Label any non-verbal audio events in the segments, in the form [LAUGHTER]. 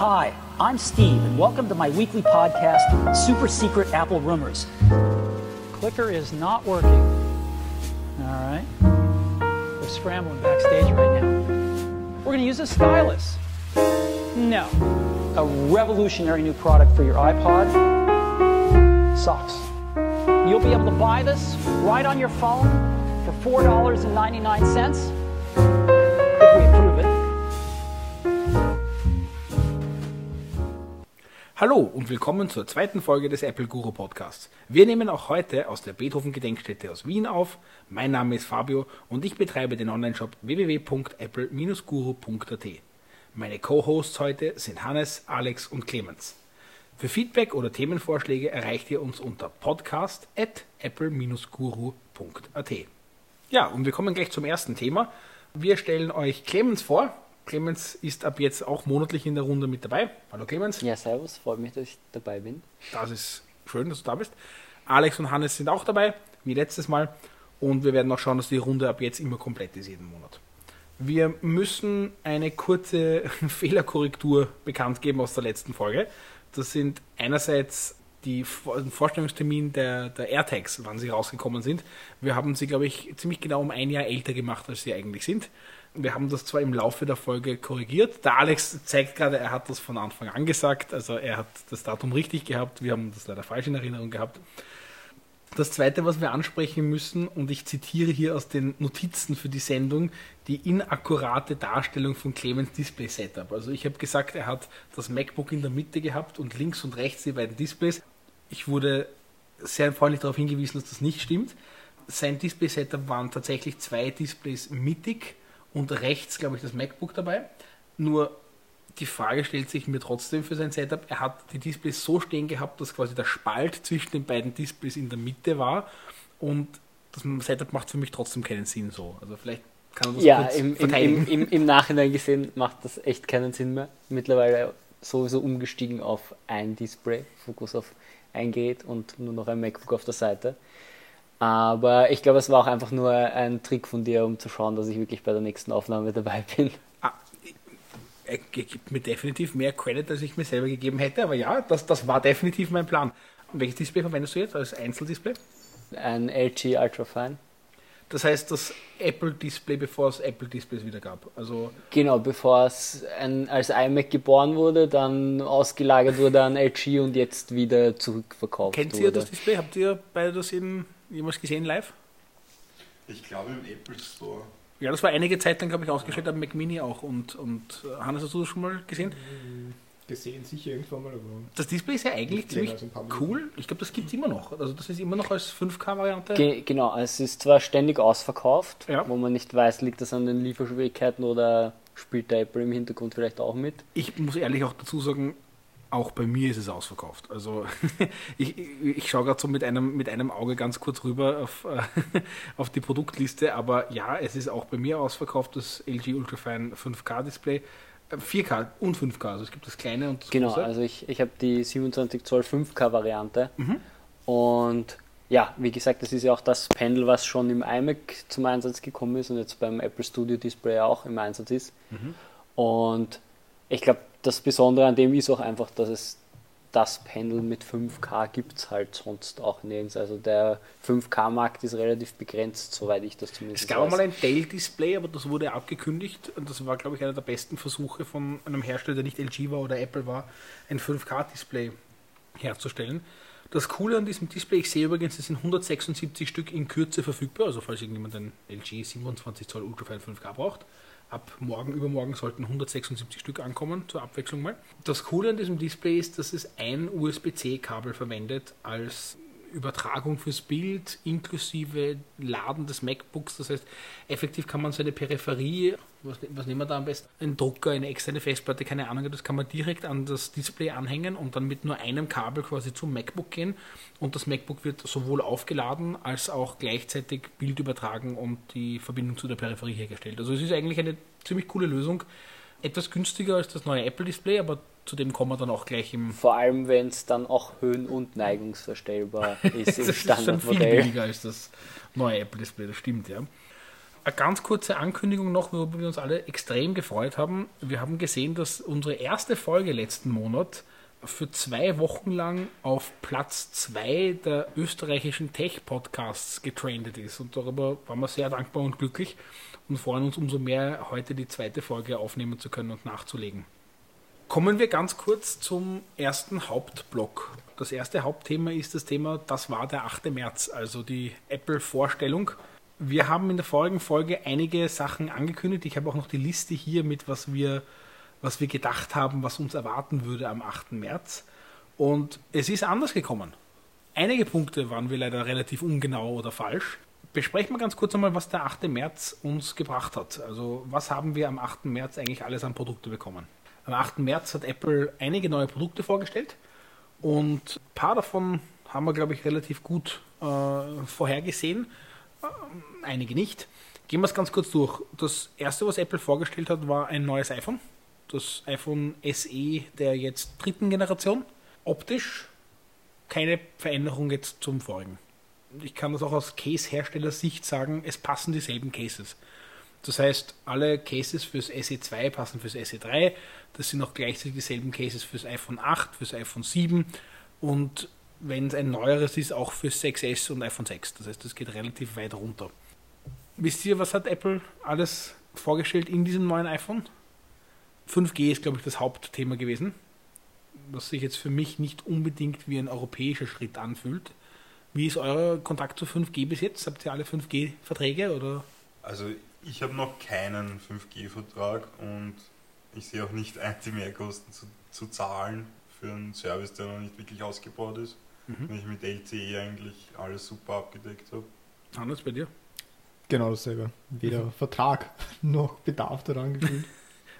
Hi, I'm Steve, and welcome to my weekly podcast, Super Secret Apple Rumors. Clicker is not working. All right. We're scrambling backstage right now. We're going to use a stylus. No. A revolutionary new product for your iPod socks. You'll be able to buy this right on your phone for $4.99 if we approve it. Hallo und willkommen zur zweiten Folge des Apple Guru Podcasts. Wir nehmen auch heute aus der Beethoven Gedenkstätte aus Wien auf. Mein Name ist Fabio und ich betreibe den Onlineshop www.apple-guru.at. Meine Co-Hosts heute sind Hannes, Alex und Clemens. Für Feedback oder Themenvorschläge erreicht ihr uns unter podcast@apple-guru.at. Ja, und wir kommen gleich zum ersten Thema. Wir stellen euch Clemens vor. Clemens ist ab jetzt auch monatlich in der Runde mit dabei. Hallo Clemens. Ja, servus, freut mich, dass ich dabei bin. Das ist schön, dass du da bist. Alex und Hannes sind auch dabei, wie letztes Mal. Und wir werden auch schauen, dass die Runde ab jetzt immer komplett ist, jeden Monat. Wir müssen eine kurze [LAUGHS] Fehlerkorrektur bekannt geben aus der letzten Folge. Das sind einerseits die Vorstellungstermin der, der AirTags, wann sie rausgekommen sind. Wir haben sie, glaube ich, ziemlich genau um ein Jahr älter gemacht, als sie eigentlich sind. Wir haben das zwar im Laufe der Folge korrigiert. Der Alex zeigt gerade, er hat das von Anfang an gesagt. Also er hat das Datum richtig gehabt. Wir haben das leider falsch in Erinnerung gehabt. Das zweite, was wir ansprechen müssen, und ich zitiere hier aus den Notizen für die Sendung, die inakkurate Darstellung von Clemens Display Setup. Also ich habe gesagt, er hat das MacBook in der Mitte gehabt und links und rechts die beiden Displays. Ich wurde sehr freundlich darauf hingewiesen, dass das nicht stimmt. Sein Display Setup waren tatsächlich zwei Displays mittig und rechts, glaube ich, das MacBook dabei. Nur die Frage stellt sich mir trotzdem für sein Setup. Er hat die Displays so stehen gehabt, dass quasi der Spalt zwischen den beiden Displays in der Mitte war und das Setup macht für mich trotzdem keinen Sinn so. Also vielleicht kann er das Ja, kurz im, verteidigen. im, im, im Nachhinein gesehen macht das echt keinen Sinn mehr. Mittlerweile sowieso umgestiegen auf ein Display, Fokus auf ein Gerät und nur noch ein MacBook auf der Seite. Aber ich glaube, es war auch einfach nur ein Trick von dir, um zu schauen, dass ich wirklich bei der nächsten Aufnahme dabei bin. Ah, er gibt mir definitiv mehr Credit, als ich mir selber gegeben hätte, aber ja, das, das war definitiv mein Plan. Welches Display verwendest du jetzt als Einzeldisplay? Ein LG Ultrafine. Das heißt, das Apple-Display, bevor es Apple-Displays wieder gab. Also Genau, bevor es ein, als iMac geboren wurde, dann ausgelagert wurde an LG und jetzt wieder zurückverkauft kennt wurde. ihr das Display? Habt ihr beide das in, jemals gesehen live? Ich glaube im Apple Store. Ja, das war einige Zeit lang, glaube ich, ausgestellt, aber Mac Mini auch. Und, und äh, Hannes, hast du das schon mal gesehen? gesehen, sicher irgendwann mal, aber Das Display ist ja eigentlich ziemlich cool. Ich glaube, das gibt es immer noch. Also das ist immer noch als 5K-Variante. Ge genau, es ist zwar ständig ausverkauft, Ja. wo man nicht weiß, liegt das an den Lieferschwierigkeiten oder spielt der Apple im Hintergrund vielleicht auch mit. Ich muss ehrlich auch dazu sagen, auch bei mir ist es ausverkauft. Also [LAUGHS] ich, ich, schaue gerade so mit einem, mit einem Auge ganz kurz rüber auf, äh, [LAUGHS] auf die Produktliste, aber ja, es ist auch bei mir ausverkauft, das LG Ultrafine 5K Display. Äh, 4K und 5K, also es gibt das kleine und das Genau, große. also ich, ich habe die 27 Zoll 5K Variante Mhm. und ja, wie gesagt, das ist ja auch das Pendel, was schon im iMac zum Einsatz gekommen ist und jetzt beim Apple Studio Display auch im Einsatz ist. Mhm. Und ich glaube, das Besondere an dem ist auch einfach, dass es das Pendel mit 5K gibt es halt sonst auch nirgends. Also der 5K-Markt ist relativ begrenzt, soweit ich das zumindest Es gab weiß. mal ein Dell-Display, aber das wurde abgekündigt und das war, glaube ich, einer der besten Versuche von einem Hersteller, der nicht LG war oder Apple war, ein 5K-Display herzustellen. Das Coole an diesem Display, ich sehe übrigens, es sind 176 Stück in Kürze verfügbar, also falls irgendjemand ein LG 27 Zoll Ultrafine 5K braucht. Ab morgen, übermorgen sollten 176 Stück ankommen, zur Abwechslung mal. Das Coole an diesem Display ist, dass es ein USB-C-Kabel verwendet als Übertragung fürs Bild inklusive Laden des MacBooks. Das heißt, effektiv kann man seine Peripherie, was, was nehmen wir da am besten? Ein Drucker, eine externe Festplatte, keine Ahnung, das kann man direkt an das Display anhängen und dann mit nur einem Kabel quasi zum MacBook gehen. Und das MacBook wird sowohl aufgeladen als auch gleichzeitig Bild übertragen und die Verbindung zu der Peripherie hergestellt. Also es ist eigentlich eine ziemlich coole Lösung. Etwas günstiger als das neue Apple-Display, aber zu dem kommen wir dann auch gleich im Vor allem, wenn es dann auch höhen- und neigungsverstellbar [LAUGHS] ist das im ist schon viel Standardmodell. billiger als das neue Apple-Display, das stimmt, ja. Eine ganz kurze Ankündigung noch, worüber wir uns alle extrem gefreut haben. Wir haben gesehen, dass unsere erste Folge letzten Monat für zwei Wochen lang auf Platz zwei der österreichischen Tech-Podcasts getrendet ist. Und darüber waren wir sehr dankbar und glücklich und freuen uns umso mehr, heute die zweite Folge aufnehmen zu können und nachzulegen. Kommen wir ganz kurz zum ersten Hauptblock. Das erste Hauptthema ist das Thema, das war der 8. März, also die Apple-Vorstellung. Wir haben in der vorigen Folge einige Sachen angekündigt. Ich habe auch noch die Liste hier mit, was wir, was wir gedacht haben, was uns erwarten würde am 8. März. Und es ist anders gekommen. Einige Punkte waren wir leider relativ ungenau oder falsch. Besprechen wir ganz kurz einmal, was der 8. März uns gebracht hat. Also was haben wir am 8. März eigentlich alles an Produkte bekommen? Am 8. März hat Apple einige neue Produkte vorgestellt und ein paar davon haben wir, glaube ich, relativ gut äh, vorhergesehen. Äh, einige nicht. Gehen wir es ganz kurz durch. Das erste, was Apple vorgestellt hat, war ein neues iPhone. Das iPhone SE der jetzt dritten Generation. Optisch keine Veränderung jetzt zum vorigen. Ich kann das auch aus Case-Herstellersicht sagen, es passen dieselben Cases. Das heißt, alle Cases fürs SE2 passen fürs SE3. Das sind auch gleichzeitig dieselben Cases fürs iPhone 8, fürs iPhone 7 und wenn es ein neueres ist, auch fürs 6S und iPhone 6. Das heißt, das geht relativ weit runter. Wisst ihr, was hat Apple alles vorgestellt in diesem neuen iPhone? 5G ist, glaube ich, das Hauptthema gewesen, was sich jetzt für mich nicht unbedingt wie ein europäischer Schritt anfühlt. Wie ist euer Kontakt zu 5G bis jetzt? Habt ihr alle 5G-Verträge oder? Also ich habe noch keinen 5G-Vertrag und ich sehe auch nicht ein, die Mehrkosten zu, zu zahlen für einen Service, der noch nicht wirklich ausgebaut ist. Mhm. Wenn ich mit LTE eigentlich alles super abgedeckt habe. Hannes, bei dir? Genau dasselbe. Weder Vertrag [LAUGHS] noch Bedarf daran gefühlt. [LAUGHS]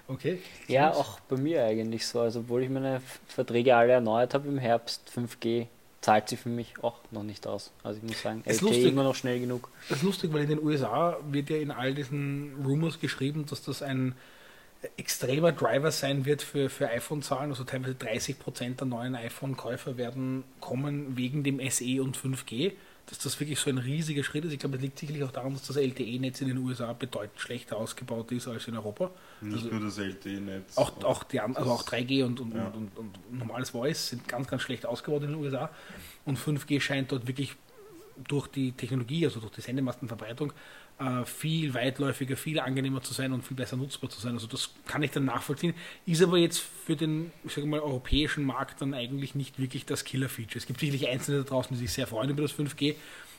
Okay. Ja, auch bei mir eigentlich so. Also, obwohl ich meine Verträge alle erneuert habe im Herbst, 5G zahlt sie für mich auch noch nicht aus. Also ich muss sagen, Ist LTE lustig. immer noch schnell genug. Das ist lustig, weil in den USA wird ja in all diesen Rumors geschrieben, dass das ein extremer Driver sein wird für, für iPhone-Zahlen. Also teilweise 30% der neuen iPhone-Käufer werden kommen wegen dem SE und 5G. Dass das wirklich so ein riesiger Schritt ist. Ich glaube, es liegt sicherlich auch daran, dass das LTE-Netz in den USA bedeutend schlechter ausgebaut ist als in Europa. Nicht Also- nur das LTE-Netz. Auch, auch, die, also auch 3G und, und, Ja. und, und, und normales Voice sind ganz, ganz schlecht ausgebaut in den USA. Und 5G scheint dort wirklich durch die Technologie, also durch die Sendemastenverbreitung, äh, viel weitläufiger, viel angenehmer zu sein und viel besser nutzbar zu sein. Also das kann ich dann nachvollziehen. Ist aber jetzt für den, ich sage mal, europäischen Markt dann eigentlich nicht wirklich das Killer-Feature. Es gibt sicherlich Einzelne da draußen, die sich sehr freuen über das 5G,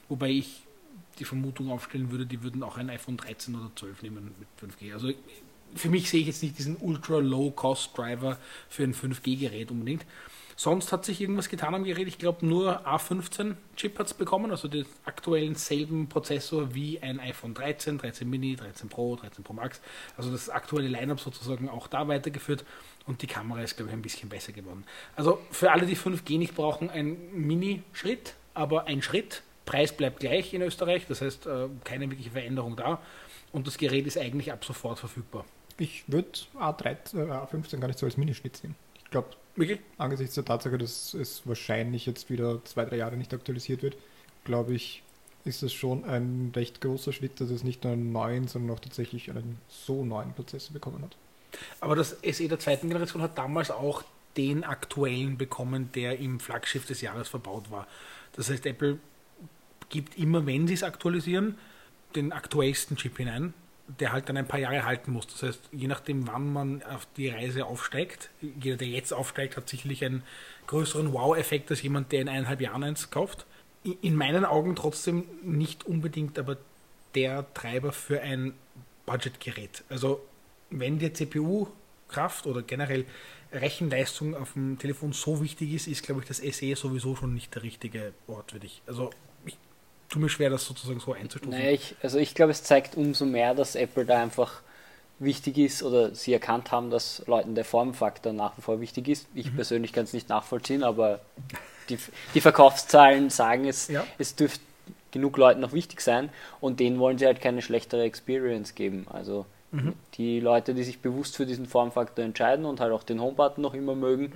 wobei ich die Vermutung aufstellen würde, die würden auch ein iPhone 13 oder 12 nehmen mit 5G. Also für mich sehe ich jetzt nicht diesen ultra-low-cost-Driver für ein 5G-Gerät unbedingt. Sonst hat sich irgendwas getan am Gerät. Ich glaube, nur A15-Chip hat es bekommen, also den aktuellen selben Prozessor wie ein iPhone 13, 13 Mini, 13 Pro, 13 Pro Max. Also das aktuelle Lineup sozusagen auch da weitergeführt und die Kamera ist, glaube ich, ein bisschen besser geworden. Also für alle, die 5G nicht brauchen, ein Mini-Schritt, aber ein Schritt. Preis bleibt gleich in Österreich, das heißt äh, keine wirkliche Veränderung da. Und das Gerät ist eigentlich ab sofort verfügbar. Ich würde A13, äh, A15 gar nicht so als Minischnitt sehen. Ich glaube, Wirklich? angesichts der Tatsache, dass es wahrscheinlich jetzt wieder zwei, drei Jahre nicht aktualisiert wird, glaube ich, ist es schon ein recht großer Schritt, dass es nicht nur einen neuen, sondern auch tatsächlich einen so neuen Prozessor bekommen hat. Aber das SE der zweiten Generation hat damals auch den aktuellen bekommen, der im Flaggschiff des Jahres verbaut war. Das heißt, Apple gibt immer, wenn sie es aktualisieren, den aktuellsten Chip hinein, der halt dann ein paar Jahre halten muss. Das heißt, je nachdem, wann man auf die Reise aufsteigt, jeder, der jetzt aufsteigt, hat sicherlich einen größeren Wow-Effekt als jemand, der in eineinhalb Jahren eins kauft. In meinen Augen trotzdem nicht unbedingt aber der Treiber für ein Budgetgerät. Also wenn dir CPU-Kraft oder generell Rechenleistung auf dem Telefon so wichtig ist, ist, glaube ich, das SE sowieso schon nicht der richtige Ort für dich. Also tue mir schwer, das sozusagen so einzustufen. Naja, ich, also ich glaube, es zeigt umso mehr, dass Apple da einfach wichtig ist oder sie erkannt haben, dass Leuten der Formfaktor nach wie vor wichtig ist. Ich persönlich kann es nicht nachvollziehen, aber die, die Verkaufszahlen sagen, es, Ja. es dürfte genug Leuten noch wichtig sein und denen wollen sie halt keine schlechtere Experience geben. Also Mhm. die Leute, die sich bewusst für diesen Formfaktor entscheiden und halt auch den Homebutton noch immer mögen,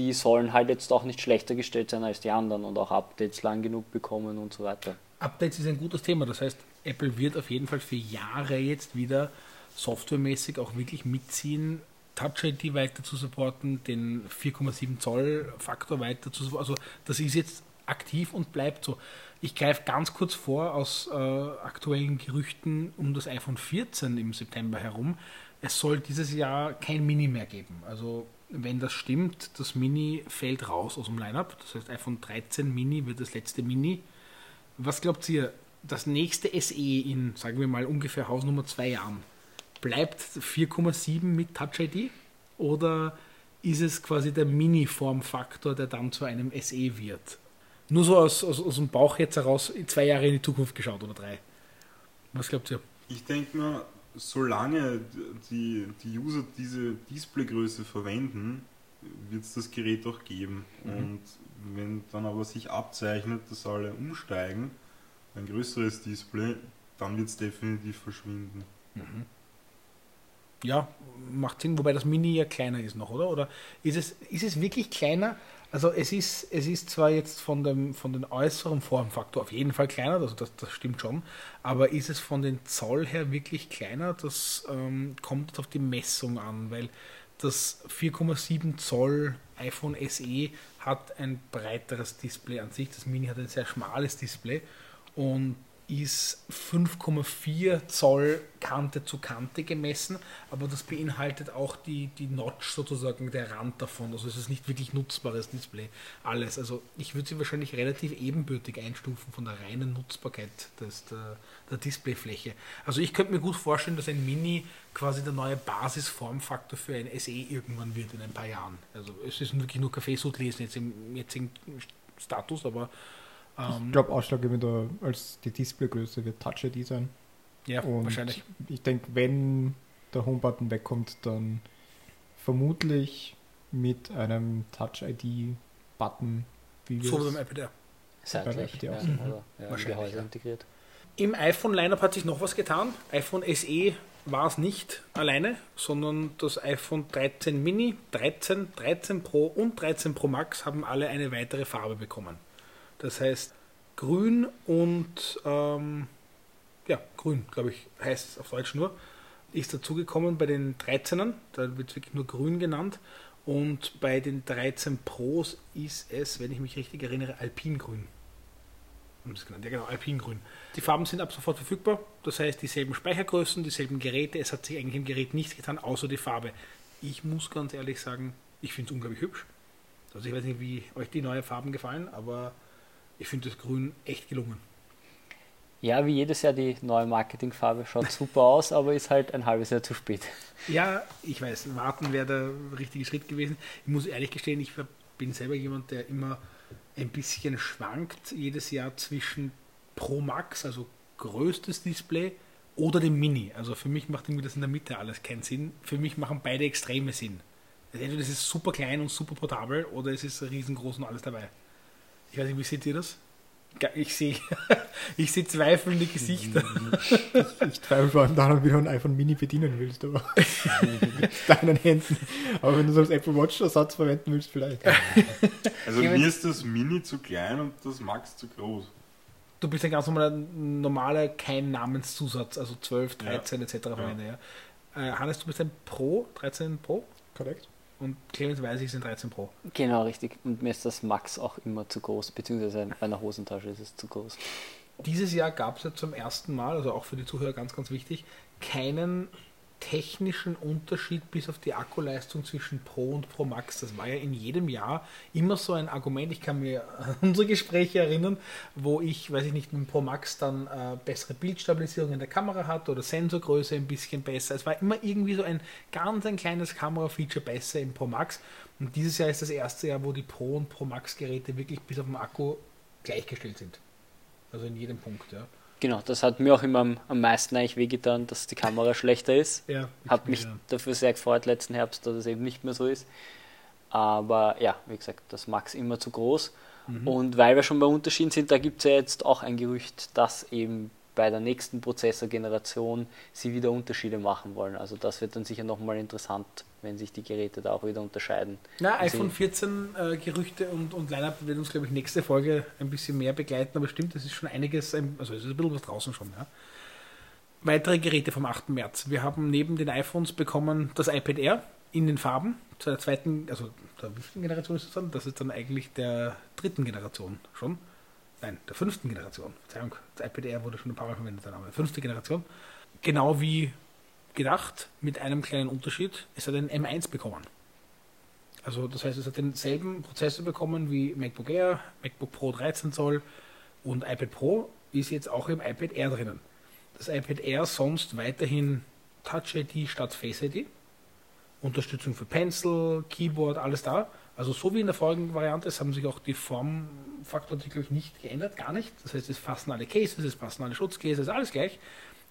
die sollen halt jetzt auch nicht schlechter gestellt sein als die anderen und auch Updates lang genug bekommen und so weiter. Updates ist ein gutes Thema. Das heißt, Apple wird auf jeden Fall für Jahre jetzt wieder softwaremäßig auch wirklich mitziehen, Touch ID weiter zu supporten, den 4,7 Zoll Faktor weiter zu supporten. Also das ist jetzt aktiv und bleibt so. Ich greife ganz kurz vor aus äh, aktuellen Gerüchten um das iPhone 14 im September herum. Es soll dieses Jahr kein Mini mehr geben. Also wenn das stimmt, das Mini fällt raus aus dem Lineup. Das heißt, iPhone 13 Mini wird das letzte Mini. Was glaubt ihr, das nächste SE in, sagen wir mal, ungefähr Hausnummer zwei Jahren, bleibt 4,7 mit Touch ID oder ist es quasi der Mini-Formfaktor, der dann zu einem SE wird? Nur so aus, aus, aus dem Bauch jetzt heraus, zwei Jahre in die Zukunft geschaut oder drei. Was glaubt ihr? Ich denke mal, solange die, die User diese Displaygröße verwenden, wird es das Gerät auch geben. Mhm. Und wenn dann aber sich abzeichnet, dass alle umsteigen, ein größeres Display, dann wird es definitiv verschwinden. Mhm. Ja, macht Sinn, wobei das Mini ja kleiner ist noch, oder? Oder ist es, ist es wirklich kleiner? Also es ist, es ist zwar jetzt von dem, von den äußeren Formfaktor auf jeden Fall kleiner, also das, das stimmt schon, aber ist es von den Zoll her wirklich kleiner? Das ähm, kommt auf die Messung an, weil das 4,7 Zoll iPhone SE hat ein breiteres Display an sich. Das Mini hat ein sehr schmales Display und ist 5,4 Zoll Kante zu Kante gemessen, aber das beinhaltet auch die, die Notch sozusagen, der Rand davon. Also es ist nicht wirklich nutzbares Display. Alles. Also ich würde sie wahrscheinlich relativ ebenbürtig einstufen von der reinen Nutzbarkeit des, der, der Displayfläche. Also ich könnte mir gut vorstellen, dass ein Mini quasi der neue Basisformfaktor für ein SE irgendwann wird in ein paar Jahren. Also es ist wirklich nur Kaffeesud lesen jetzt im jetzigen Status, aber ähm, ich glaube, ausschlaggebender als die Displaygröße wird Touch ID sein. Ja, Und wahrscheinlich. Ich denke, wenn der Homebutton wegkommt, dann vermutlich mit einem Touch ID-Button. So wie beim iPad Air. Seitlich, ja, mhm. ja, wahrscheinlich, ja. integriert. Im iPhone-Lineup hat sich noch was getan. iPhone SE war es nicht alleine, sondern das iPhone 13 Mini, 13, 13 Pro und 13 Pro Max haben alle eine weitere Farbe bekommen. Das heißt, grün und ähm, ja, grün, glaube ich, heißt es auf Deutsch nur, ist dazugekommen bei den 13ern. Da wird es wirklich nur grün genannt. Und bei den 13 Pros ist es, wenn ich mich richtig erinnere, Alpingrün. Ja, genau, Alpingrün. Die Farben sind ab sofort verfügbar. Das heißt, dieselben Speichergrößen, dieselben Geräte. Es hat sich eigentlich im Gerät nichts getan, außer die Farbe. Ich muss ganz ehrlich sagen, ich finde es unglaublich hübsch. Also ich weiß nicht, wie euch die neuen Farben gefallen, aber ich finde das Grün echt gelungen. Ja, wie jedes Jahr die neue Marketingfarbe schaut super aus, aber ist halt ein halbes Jahr zu spät. Ja, ich weiß, warten wäre der richtige Schritt gewesen. Ich muss ehrlich gestehen, ich bin selber jemand, der immer ein bisschen schwankt jedes Jahr zwischen Pro Max, also größtes Display, oder dem Mini. Also für mich macht irgendwie das in der Mitte alles keinen Sinn. Für mich machen beide Extreme Sinn. Entweder es ist super klein und super portabel oder es ist riesengroß und alles dabei. Ich weiß nicht, wie seht ihr das? Ich sehe [LAUGHS] ich seh zweifelnde Gesichter. Ich, ich zweifle vor allem daran, wie du ein iPhone Mini bedienen willst, aber [LAUGHS] mit deinen Händen. Aber wenn du so als Apple Watch Ersatz verwenden willst, vielleicht. Also mir ist das Mini zu klein und das Max zu groß. Du bist ein ganz normaler, normaler kein Namenszusatz, also 12, 13 ja. etc. Ja. ja. Äh, Hannes, du bist ein Pro, 13 Pro? Korrekt und Clemens weiß ich sind 13 Pro. Genau, richtig. Und mir ist das Max auch immer zu groß, beziehungsweise bei einer Hosentasche ist es zu groß. Dieses Jahr gab es ja zum ersten Mal, also auch für die Zuhörer ganz, ganz wichtig, keinen technischen Unterschied bis auf die Akkuleistung zwischen Pro und Pro Max. Das war ja in jedem Jahr immer so ein Argument. Ich kann mir [LAUGHS] unsere Gespräche erinnern, wo ich, weiß ich nicht, mit dem Pro Max dann äh, bessere Bildstabilisierung in der Kamera hatte oder Sensorgröße ein bisschen besser. Es war immer irgendwie so ein ganz ein kleines Kamerafeature besser im Pro Max. Und dieses Jahr ist das erste Jahr, wo die Pro und Pro Max Geräte wirklich bis auf den Akku gleichgestellt sind. Also in jedem Punkt, ja. Genau, das hat mir auch immer am, am meisten eigentlich wehgetan, dass die Kamera schlechter ist. Ja, hat mich ja. dafür sehr gefreut letzten Herbst, dass es eben nicht mehr so ist. Aber ja, wie gesagt, das Max immer zu groß. Mhm. Und weil wir schon bei Unterschieden sind, da gibt es ja jetzt auch ein Gerücht, dass eben bei der nächsten Prozessorgeneration sie wieder Unterschiede machen wollen. Also das wird dann sicher nochmal interessant wenn sich die Geräte da auch wieder unterscheiden. Na, iPhone 14 äh, Gerüchte und, und Lineup wird uns, glaube ich, nächste Folge ein bisschen mehr begleiten, aber stimmt, das ist schon einiges, also es ist ein bisschen was draußen schon, ja. Weitere Geräte vom 8. März. Wir haben neben den iPhones bekommen das iPad Air in den Farben, zu der zweiten, also der wievielten Generation ist das dann? Das ist dann eigentlich der dritten Generation schon. Nein, der fünften Generation. Verzeihung, das iPad Air wurde schon ein paar Mal verwendet, der Name. Fünfte Generation. Genau wie gedacht, mit einem kleinen Unterschied. Es hat einen M1 bekommen. Also das heißt, es hat denselben Prozessor bekommen wie MacBook Air, MacBook Pro 13 Zoll und iPad Pro ist jetzt auch im iPad Air drinnen. Das iPad Air sonst weiterhin Touch ID statt Face ID. Unterstützung für Pencil, Keyboard, alles da. Also so wie in der vorigen Variante, es haben sich auch die Formfaktorartikel nicht geändert, gar nicht. Das heißt, es passen alle Cases, es passen alle Schutzcases, alles gleich,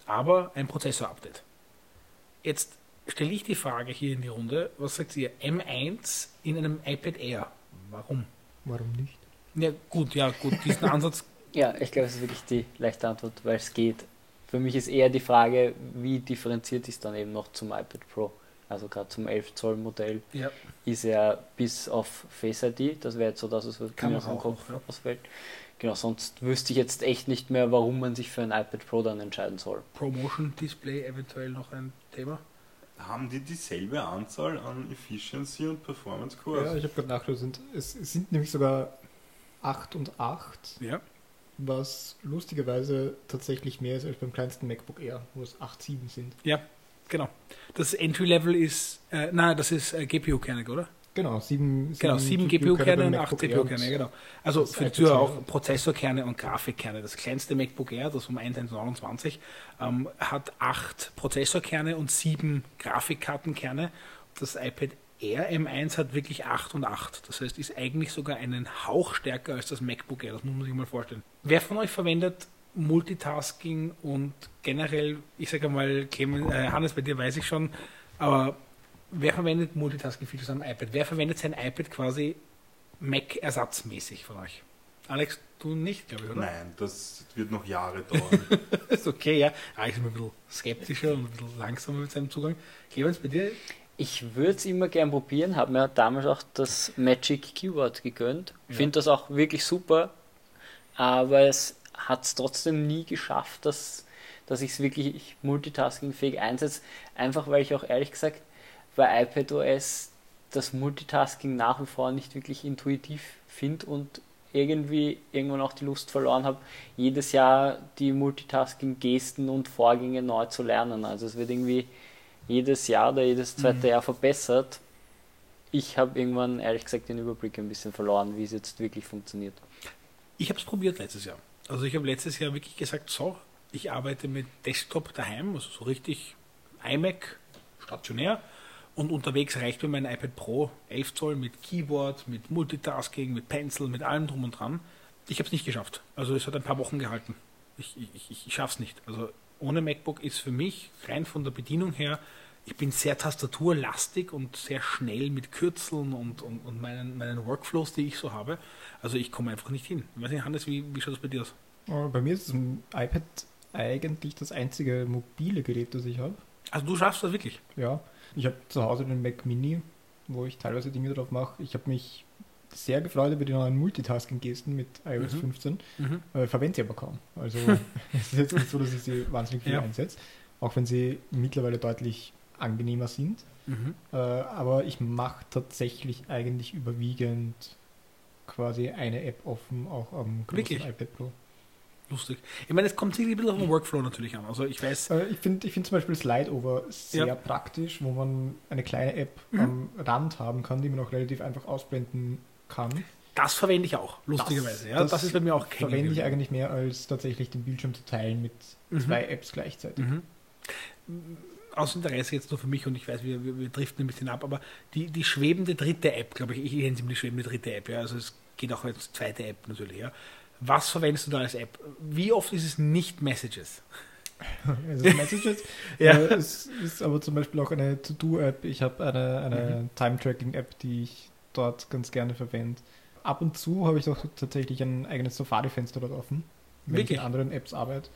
aber ein Prozessor-Update. Jetzt stelle ich die Frage hier in die Runde, was sagt ihr? M1 in einem iPad Air. Warum? Warum nicht? Ja, gut, ja, gut, diesen Ansatz. [LAUGHS] Ja, ich glaube, es ist wirklich die leichte Antwort, weil es geht. Für mich ist eher die Frage, wie differenziert ist dann eben noch zum iPad Pro. Also gerade zum 11 Zoll Modell Ja, ist er bis auf Face ID, das wäre jetzt so, dass es Kann mir aus dem Kopf ja. ausfällt. Genau, sonst wüsste ich jetzt echt nicht mehr, warum man sich für ein iPad Pro dann entscheiden soll. Promotion Display eventuell noch ein Thema. Haben die dieselbe Anzahl an Efficiency und Performance Cores? Ja, ich habe gerade nachgeschaut, es sind, nämlich sogar 8 und 8, Ja, was lustigerweise tatsächlich mehr ist als beim kleinsten MacBook Air, wo es 8, 7 sind. ja, genau. Das Entry-Level ist, äh, nein, das ist äh, GPU-Kerne, oder? Genau, 7, Genau, sieben GPU-Kerne und acht CPU-Kerne, genau. Also für die Air. auch Prozessorkerne und Grafikkerne. Das kleinste MacBook Air, das um 1.29, ähm, hat acht Prozessorkerne und sieben Grafikkartenkerne. Das iPad Air M1 hat wirklich 8 und 8. Das heißt, ist eigentlich sogar einen Hauch stärker als das MacBook Air. Das muss man sich mal vorstellen. Wer von euch verwendet Multitasking und generell, ich sage mal, Clemens, äh, Hannes, bei dir weiß ich schon, aber wer verwendet Multitasking-Features am iPad? Wer verwendet sein iPad quasi Mac-ersatzmäßig von euch? Alex, du nicht, glaube ich, oder? Nein, das wird noch Jahre dauern. [LAUGHS] ist okay, ja. Ah, ich bin ein bisschen skeptischer und ein bisschen langsamer mit seinem Zugang. Clemens, bei dir? Ich würde es immer gern probieren, habe mir damals auch das Magic Keyboard gegönnt. Ja. Finde das auch wirklich super, aber es hat es trotzdem nie geschafft, dass, dass ich es wirklich multitaskingfähig einsetze. Einfach weil ich auch ehrlich gesagt bei iPadOS das Multitasking nach wie vor nicht wirklich intuitiv finde und irgendwie irgendwann auch die Lust verloren habe, jedes Jahr die Multitasking-Gesten und Vorgänge neu zu lernen. Also es wird irgendwie jedes Jahr oder jedes zweite Jahr verbessert. Ich habe irgendwann ehrlich gesagt den Überblick ein bisschen verloren, wie es jetzt wirklich funktioniert. Ich habe es probiert letztes Jahr. Also ich habe letztes Jahr wirklich gesagt, so, ich arbeite mit Desktop daheim, also so richtig iMac, stationär. Und unterwegs reicht mir mein iPad Pro 11 Zoll mit Keyboard, mit Multitasking, mit Pencil, mit allem drum und dran. Ich habe es nicht geschafft. Also es hat ein paar Wochen gehalten. Ich, ich, ich, ich schaffe es nicht. Also ohne MacBook ist für mich rein von der Bedienung her, ich bin sehr tastaturlastig und sehr schnell mit Kürzeln und, und, und meinen, meinen Workflows, die ich so habe. Also ich komme einfach nicht hin. Ich weiß nicht, Hannes, wie, wie schaut das bei dir aus? Aber Bei mir ist das iPad eigentlich das einzige mobile Gerät, das ich habe. Also du schaffst das wirklich. Ja, ich habe zu Hause den Mac Mini, wo ich teilweise Dinge drauf mache. Ich habe mich sehr gefreut über die neuen Multitasking-Gesten mit iOS Mhm. 15, Mhm. äh, verwende sie aber kaum. Also [LAUGHS] [LAUGHS] es ist jetzt nicht so, dass ich sie wahnsinnig viel Ja. einsetze, auch wenn sie mittlerweile deutlich angenehmer sind. Mhm. Äh, aber ich mache tatsächlich eigentlich überwiegend quasi eine App offen, auch am großen Wirklich? iPad Pro. Lustig. Ich meine, es kommt sicherlich ein bisschen auf den Workflow natürlich an. Also ich weiß, Äh, ich finde ich find zum Beispiel Slide Over sehr Ja. praktisch, wo man eine kleine App Mhm. am Rand haben kann, die man auch relativ einfach ausblenden kann. das verwende ich auch, lustigerweise. ja, das, ist bei mir auch hängen Verwende ich eigentlich mehr, als tatsächlich den Bildschirm zu teilen mit Mhm. zwei Apps gleichzeitig. Mhm. Aus Interesse jetzt nur für mich und ich weiß, wir, wir, wir driften ein bisschen ab, aber die, die schwebende dritte App, glaube ich, ich nenne sie mal die schwebende dritte App, ja, also es geht auch als zweite App natürlich, ja. Was verwendest du da als App? Wie oft ist es nicht Messages? [LAUGHS] Also Messages. [LAUGHS] Ja. äh, es ist aber zum Beispiel auch eine To-Do-App. Ich habe eine, eine Mhm. Time-Tracking-App, die ich dort ganz gerne verwende. Ab und zu habe ich auch tatsächlich ein eigenes Safari-Fenster dort offen, wenn Wirklich? ich in anderen Apps arbeite.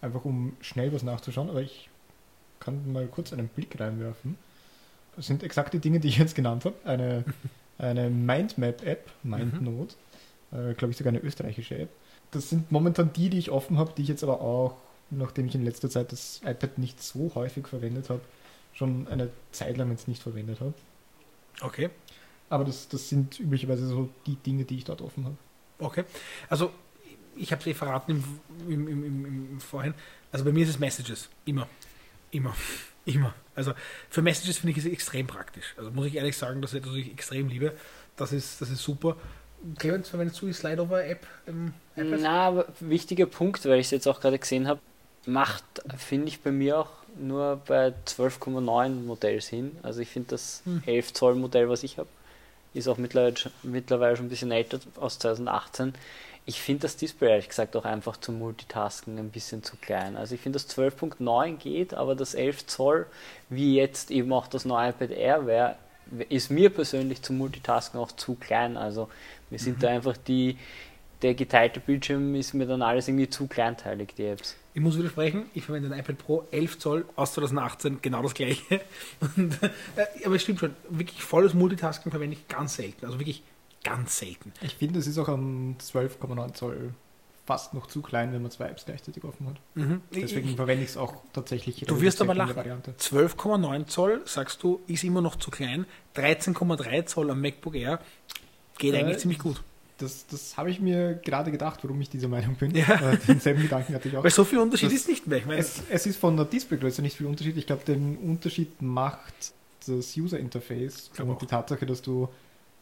Einfach um schnell was nachzuschauen. Aber ich kann mal kurz einen Blick reinwerfen. Das sind exakt die Dinge, die ich jetzt genannt habe. Eine, [LAUGHS] eine Mindmap-App, MindNote, äh, glaube ich sogar eine österreichische App. Das sind momentan die, die ich offen habe, die ich jetzt aber auch, nachdem ich in letzter Zeit das iPad nicht so häufig verwendet habe, schon eine Zeit lang jetzt nicht verwendet habe. Okay. Aber das, das sind üblicherweise so die Dinge, die ich dort offen habe. Okay. Also, ich habe es eh verraten im, im, im, im, Vorhin. Also bei mir ist es Messages. Immer. Immer. [LAUGHS] Immer. Also für Messages finde ich es extrem praktisch. Also muss ich ehrlich sagen, das ist etwas, was ich extrem liebe. Das ist, das ist super. Clemens, verwendest du die Slideover-App? Na, aber wichtiger Punkt, weil ich es jetzt auch gerade gesehen habe, macht, finde ich bei mir auch nur bei 12,9 Modell Sinn. Also ich finde das Hm. 11 Zoll Modell, was ich habe, ist auch mittlerweile, schon- mittlerweile schon ein bisschen älter, aus 2018. Ich finde das Display ehrlich gesagt auch einfach zum Multitasken ein bisschen zu klein. Also ich finde das 12.9 geht, aber das 11 Zoll, wie jetzt eben auch das neue iPad Air wäre, ist mir persönlich zum Multitasken auch zu klein. Also wir sind da einfach die, der geteilte Bildschirm ist mir dann alles irgendwie zu kleinteilig, die Apps. Ich muss widersprechen, ich verwende ein iPad Pro 11 Zoll aus 2018, genau das gleiche. [LAUGHS] Und, äh, aber es stimmt schon, wirklich volles Multitasking verwende ich ganz selten. Also wirklich ganz selten. Ich finde, es ist auch am 12,9 Zoll fast noch zu klein, wenn man zwei Apps gleichzeitig offen hat. Mhm. Deswegen Ich- verwende ich es auch tatsächlich. Du wirst aber lachen. Variante. 12,9 Zoll, sagst du, ist immer noch zu klein. 13,3 Zoll am MacBook Air geht Äh, eigentlich ziemlich gut. Das, das habe ich mir gerade gedacht, warum ich dieser Meinung bin. Ja. Äh, Denselben Gedanken hatte ich auch. Weil so viel Unterschied das- ist nicht mehr. Ich meine, Es, es ist von der Displaygröße nicht viel Unterschied. Ich glaube, den Unterschied macht das User-Interface Glaub und auch. die Tatsache, dass du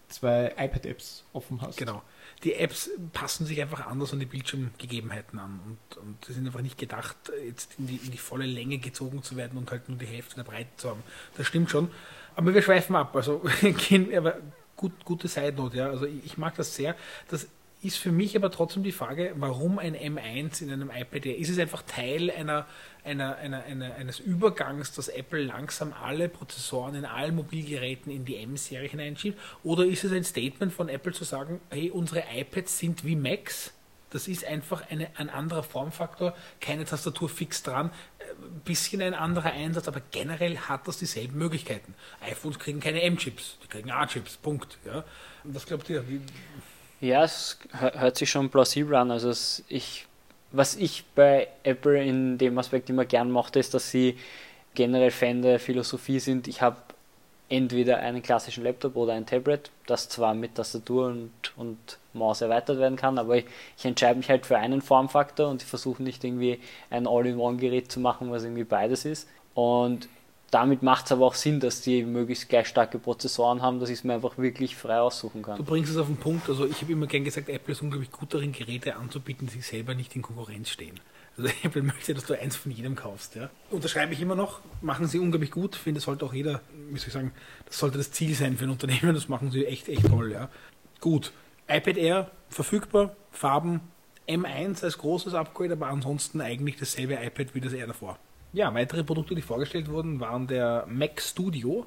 zwei iPad-Apps offen hast. Genau. Die Apps passen sich einfach anders an die Bildschirmgegebenheiten an und, und sind einfach nicht gedacht, jetzt in die, in die volle Länge gezogen zu werden und halt nur die Hälfte der Breite zu haben. Das stimmt schon. Aber wir schweifen ab. Also [LAUGHS] gehen wir aber gut, gute Side Note, ja. Also ich, ich mag das sehr. Das ist für mich aber trotzdem die Frage, warum ein M1 in einem iPad Air? Ist es einfach Teil einer, einer, einer, einer, eines Übergangs, dass Apple langsam alle Prozessoren in allen Mobilgeräten in die M-Serie hineinschiebt? Oder ist es ein Statement von Apple zu sagen, hey, unsere iPads sind wie Macs? Das ist einfach eine, ein anderer Formfaktor, keine Tastatur fix dran, ein bisschen ein anderer Einsatz, aber generell hat das dieselben Möglichkeiten. iPhones kriegen keine M-Chips, die kriegen A-Chips, Punkt. Ja. Was glaubt ihr? Wie, Ja, es hö- hört sich schon plausibel an. Also es, ich, was ich bei Apple in dem Aspekt immer gern mochte, ist, dass sie generell Fan der Philosophie sind. Ich habe entweder einen klassischen Laptop oder ein Tablet, das zwar mit Tastatur und, und Maus erweitert werden kann, aber ich, ich entscheide mich halt für einen Formfaktor und ich versuche nicht irgendwie ein All-in-One-Gerät zu machen, was irgendwie beides ist. Und damit macht es aber auch Sinn, dass die möglichst gleich starke Prozessoren haben, dass ich es mir einfach wirklich frei aussuchen kann. Du bringst es auf den Punkt, also ich habe immer gern gesagt, Apple ist unglaublich gut darin, Geräte anzubieten, die sich selber nicht in Konkurrenz stehen. Also [LAUGHS] Apple möchte, dass du eins von jedem kaufst. Ja. Unterschreibe ich immer noch, machen sie unglaublich gut, finde, sollte auch jeder, wie soll ich sagen, das sollte das Ziel sein für ein Unternehmen, das machen sie echt, echt toll. Ja. Gut, iPad Air verfügbar, Farben, M1 als großes Upgrade, aber ansonsten eigentlich dasselbe iPad wie das Air davor. Ja, weitere Produkte, die vorgestellt wurden, waren der Mac Studio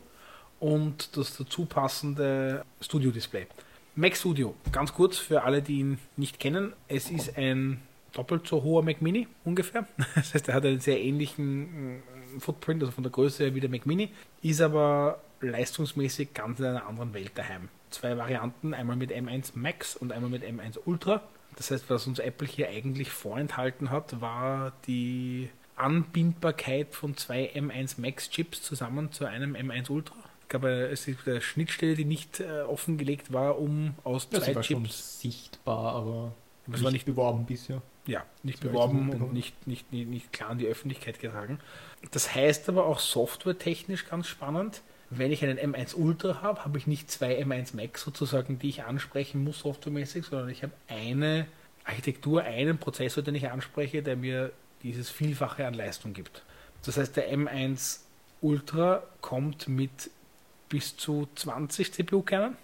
und das dazu passende Studio Display. Mac Studio, ganz kurz für alle, die ihn nicht kennen, es ist ein doppelt so hoher Mac Mini ungefähr. [LAUGHS] Das heißt, er hat einen sehr ähnlichen mm, Footprint, also von der Größe her wie der Mac Mini, ist aber leistungsmäßig ganz in einer anderen Welt daheim. Zwei Varianten, einmal mit M1 Max und einmal mit M1 Ultra. Das heißt, was uns Apple hier eigentlich vorenthalten hat, war die Anbindbarkeit von zwei M1 Max Chips zusammen zu einem M1 Ultra. Ich glaube, es ist eine Schnittstelle, die nicht äh, offengelegt war, um aus Das zwei war schon Chips sichtbar, aber Das nicht, war nicht- beworben bisher. ja, nicht Das beworben und nicht, nicht, nicht, nicht klar an die Öffentlichkeit getragen. Das heißt aber auch softwaretechnisch ganz spannend. Wenn ich einen M1 Ultra habe, habe ich nicht zwei M1 Max sozusagen, die ich ansprechen muss softwaremäßig, sondern ich habe eine Architektur, einen Prozessor, den ich anspreche, der mir dieses Vielfache an Leistung gibt. Das heißt, der M1 Ultra kommt mit bis zu 20 CPU-Kernen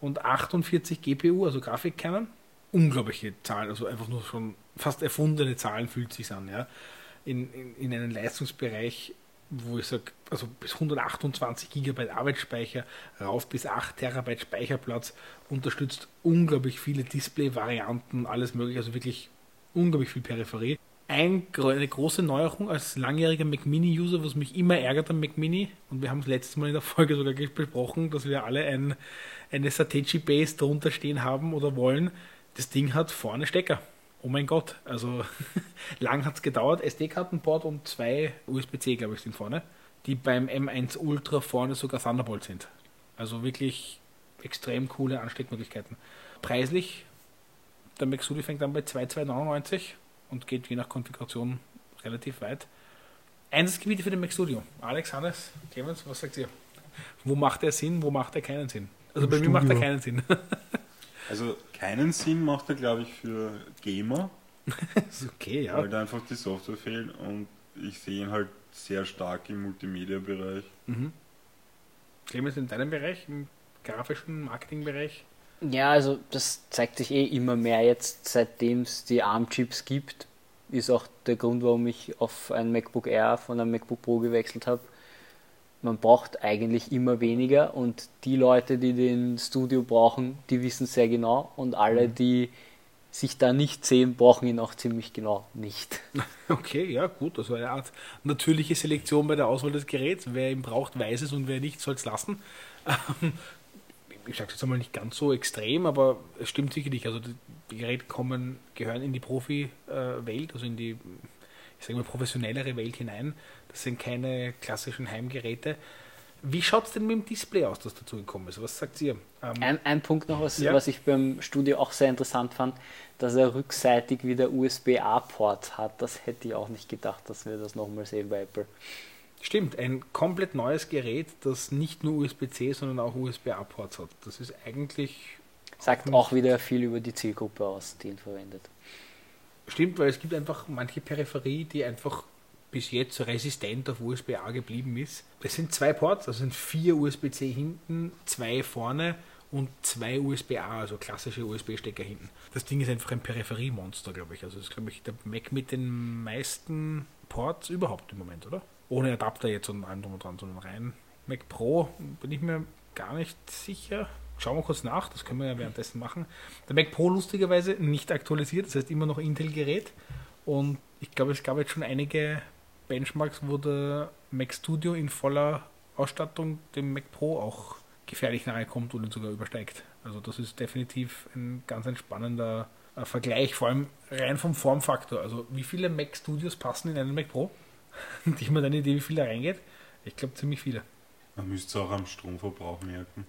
und 48 GPU, also Grafikkernen unglaubliche Zahlen, also einfach nur schon fast erfundene Zahlen fühlt sich an, ja. In, in, in einem Leistungsbereich, wo ich sage, also bis 128 GB Arbeitsspeicher, rauf bis 8 Terabyte Speicherplatz, unterstützt unglaublich viele Display-Varianten, alles mögliche, also wirklich unglaublich viel Peripherie. Eine große Neuerung als langjähriger Mac Mini-User, was mich immer ärgert am Mac Mini, und wir haben es letztes Mal in der Folge sogar besprochen, dass wir alle ein, eine Satechi Base drunter stehen haben oder wollen. Das Ding hat vorne Stecker. Oh mein Gott, also [LAUGHS] lang hat es gedauert. SD-Kartenport und zwei USB-C, glaube ich, sind vorne, die beim M1 Ultra vorne sogar Thunderbolt sind. Also wirklich extrem coole Ansteckmöglichkeiten. Preislich, der Studio fängt an bei 2299 und geht je nach Konfiguration relativ weit. Einsatzgebiete für den Mac Studio. Alex, Hannes, Clemens, was sagt ihr? Wo macht er Sinn, wo macht er keinen Sinn? Also Im bei mir macht er Studio. keinen Sinn. [LAUGHS] Also keinen Sinn macht er, glaube ich, für Gamer, Das [LAUGHS] ist okay, ja. weil da einfach die Software fehlt und ich sehe ihn halt sehr stark im Multimedia-Bereich. Mhm. Clemens, in deinem Bereich, im grafischen Marketingbereich? Ja, also das zeigt sich eh immer mehr jetzt, seitdem es die ARM-Chips gibt, ist auch der Grund, warum ich auf ein MacBook Air von einem MacBook Pro gewechselt habe. Man braucht eigentlich immer weniger und die Leute, die den Studio brauchen, die wissen sehr genau und alle, die sich da nicht sehen, brauchen ihn auch ziemlich genau nicht. [LAUGHS] Okay, ja, gut. Also eine Art natürliche Selektion bei der Auswahl des Geräts. Wer ihn braucht, weiß es und wer nicht, soll es lassen. [LAUGHS] Ähm, Ich sage es jetzt einmal nicht ganz so extrem, aber es stimmt sicherlich. Also die, die Geräte kommen, gehören in die Profi-Welt, also in die, ich sage mal, professionellere Welt hinein. Das sind keine klassischen Heimgeräte. Wie schaut es denn mit dem Display aus, das dazu gekommen ist? Was sagt ihr? Ähm, Ein, ein Punkt noch, was, Ja. was ich beim Studio auch sehr interessant fand, dass er rückseitig wieder USB-A-Port hat. Das hätte ich auch nicht gedacht, dass wir das nochmal sehen bei Apple. Stimmt, ein komplett neues Gerät, das nicht nur USB-C, sondern auch USB-A-Ports hat. Das ist eigentlich Sagt auch wieder viel über die Zielgruppe aus, die ihn verwendet. Stimmt, weil es gibt einfach manche Peripherie, die einfach bis jetzt resistent auf USB-A geblieben ist. Es sind zwei Ports, also sind vier USB-C hinten, zwei vorne und zwei USB-A, also klassische USB-Stecker hinten. Das Ding ist einfach ein Peripheriemonster, glaube ich. Also das ist, glaube ich, der Mac mit den meisten Ports überhaupt im Moment, oder? Ohne Adapter jetzt und allem drum und dran, sondern rein. Mac Pro bin ich mir gar nicht sicher. Schauen wir kurz nach, das können wir ja währenddessen machen. Der Mac Pro lustigerweise nicht aktualisiert, das heißt immer noch Intel-Gerät. Und ich glaube, es gab jetzt schon einige Benchmarks, wo der Mac Studio in voller Ausstattung dem Mac Pro auch gefährlich nahe kommt und ihn sogar übersteigt. Also das ist definitiv ein ganz ein spannender äh, Vergleich, vor allem rein vom Formfaktor. Also wie viele Mac Studios passen in einen Mac Pro? Ich habe mir eine Idee, wie viel da reingeht. Ich glaube ziemlich viele. Man müsste es auch am Stromverbrauch merken.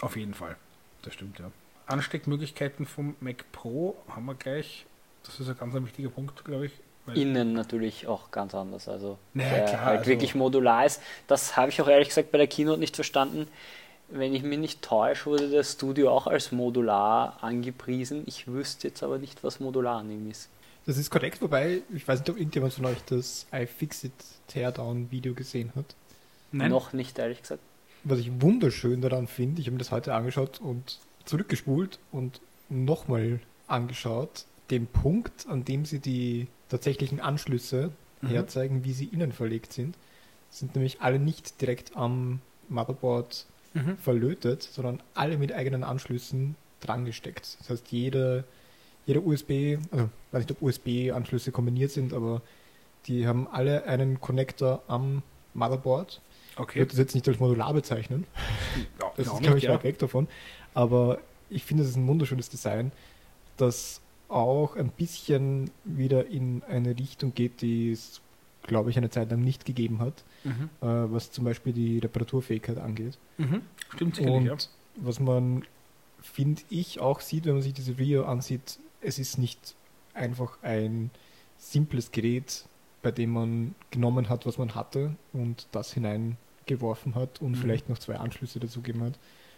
Auf jeden Fall. Das stimmt, ja. Ansteckmöglichkeiten vom Mac Pro haben wir gleich. Das ist ein ganz ein wichtiger Punkt, glaube ich. Innen natürlich auch ganz anders. Also Naja, klar, halt also- wirklich modular ist. Das habe ich auch ehrlich gesagt bei der Keynote nicht verstanden. Wenn ich mich nicht täusche, wurde das Studio auch als modular angepriesen. Ich wüsste jetzt aber nicht, was modular an ihm ist. Das ist korrekt, wobei, ich weiß nicht, ob irgendjemand von euch das iFixit Teardown Video gesehen hat. Nein, Noch nicht, ehrlich gesagt. Was ich wunderschön daran finde, ich habe mir das heute angeschaut und zurückgespult und nochmal angeschaut, den Punkt, an dem sie die tatsächlichen Anschlüsse Mhm. herzeigen, wie sie innen verlegt sind, sind nämlich alle nicht direkt am Motherboard Mhm. verlötet, sondern alle mit eigenen Anschlüssen dran gesteckt. Das heißt, jede, jeder USB, also weiß nicht, ob USB-Anschlüsse kombiniert sind, aber die haben alle einen Connector am Motherboard. Ich Okay. würde das jetzt nicht als modular bezeichnen. [LAUGHS] Ja, Das ist, glaube ich, ja. weit weg davon. Aber ich finde, es ist ein wunderschönes Design, das auch ein bisschen wieder in eine Richtung geht, die es, glaube ich, eine Zeit lang nicht gegeben hat, Mhm. äh, was zum Beispiel die Reparaturfähigkeit angeht. Mhm. Stimmt sicherlich, Und ja. was man, finde ich, auch sieht, wenn man sich diese Video ansieht, es ist nicht einfach ein simples Gerät, bei dem man genommen hat, was man hatte und das hineingeworfen hat und Mhm. vielleicht noch zwei Anschlüsse dazugegeben hat,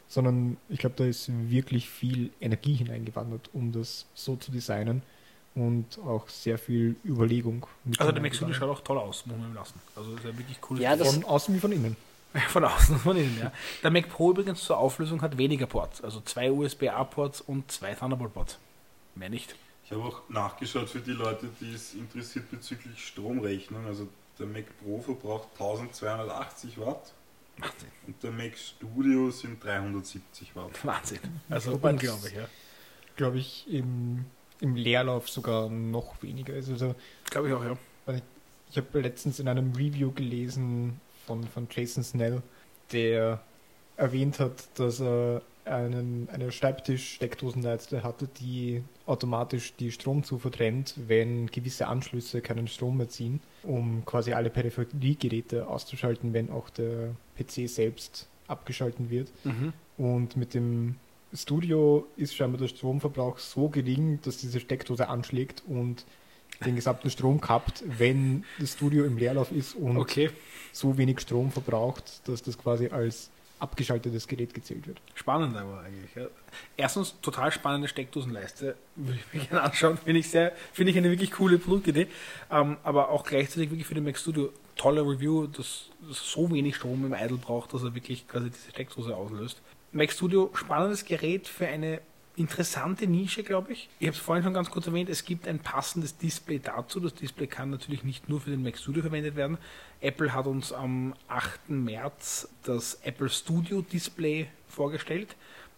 sondern ich glaube, da ist wirklich viel Energie hineingewandert, um das so zu designen und auch sehr viel Überlegung. mit Also der hineingegangen. schaut auch toll aus, muss man ihm lassen. Also das ist ja wirklich cool. Ja, das- Von außen wie von innen. [LAUGHS] Von außen, von innen, ja. Der Mac Pro übrigens zur Auflösung hat weniger Ports, also zwei USB-A-Ports und zwei Thunderbolt-Ports. Mehr nicht. Ich habe auch nachgeschaut für die Leute, die es interessiert bezüglich Stromrechnung. Also der Mac Pro verbraucht 1280 Watt Wahnsinn. und der Mac Studio sind 370 Watt. Wahnsinn. Also unglaublich, ja. glaube ich, im im Leerlauf sogar noch weniger ist. Also Glaube ich auch, ja. ich habe letztens in einem Review gelesen von, von Jason Snell, der erwähnt hat, dass er einen, eine Schreibtisch-Steckdosenleiste hatte, die automatisch die Stromzufuhr trennt, wenn gewisse Anschlüsse keinen Strom mehr ziehen, um quasi alle Peripheriegeräte auszuschalten, wenn auch der PC selbst abgeschalten wird. Mhm. Und mit dem Studio ist scheinbar der Stromverbrauch so gering, dass diese Steckdose anschlägt und den gesamten Strom kappt, wenn das Studio im Leerlauf ist und Okay, so wenig Strom verbraucht, dass das quasi als abgeschaltetes Gerät gezählt wird. spannend aber eigentlich. Ja. Erstens, total spannende Steckdosenleiste. [LAUGHS] Würde ich mir gerne anschauen. Finde ich, sehr, finde ich eine wirklich coole Produktidee. Ähm, aber auch gleichzeitig wirklich für den Mac Studio tolle Review, dass es so wenig Strom im Idle braucht, dass er wirklich quasi diese Steckdose auslöst. Mac Studio, spannendes Gerät für eine interessante Nische, glaube ich. Ich habe es vorhin schon ganz kurz erwähnt, es gibt ein passendes Display dazu. Das Display kann natürlich nicht nur für den Mac Studio verwendet werden. Apple hat uns am 8. März das Apple Studio Display vorgestellt.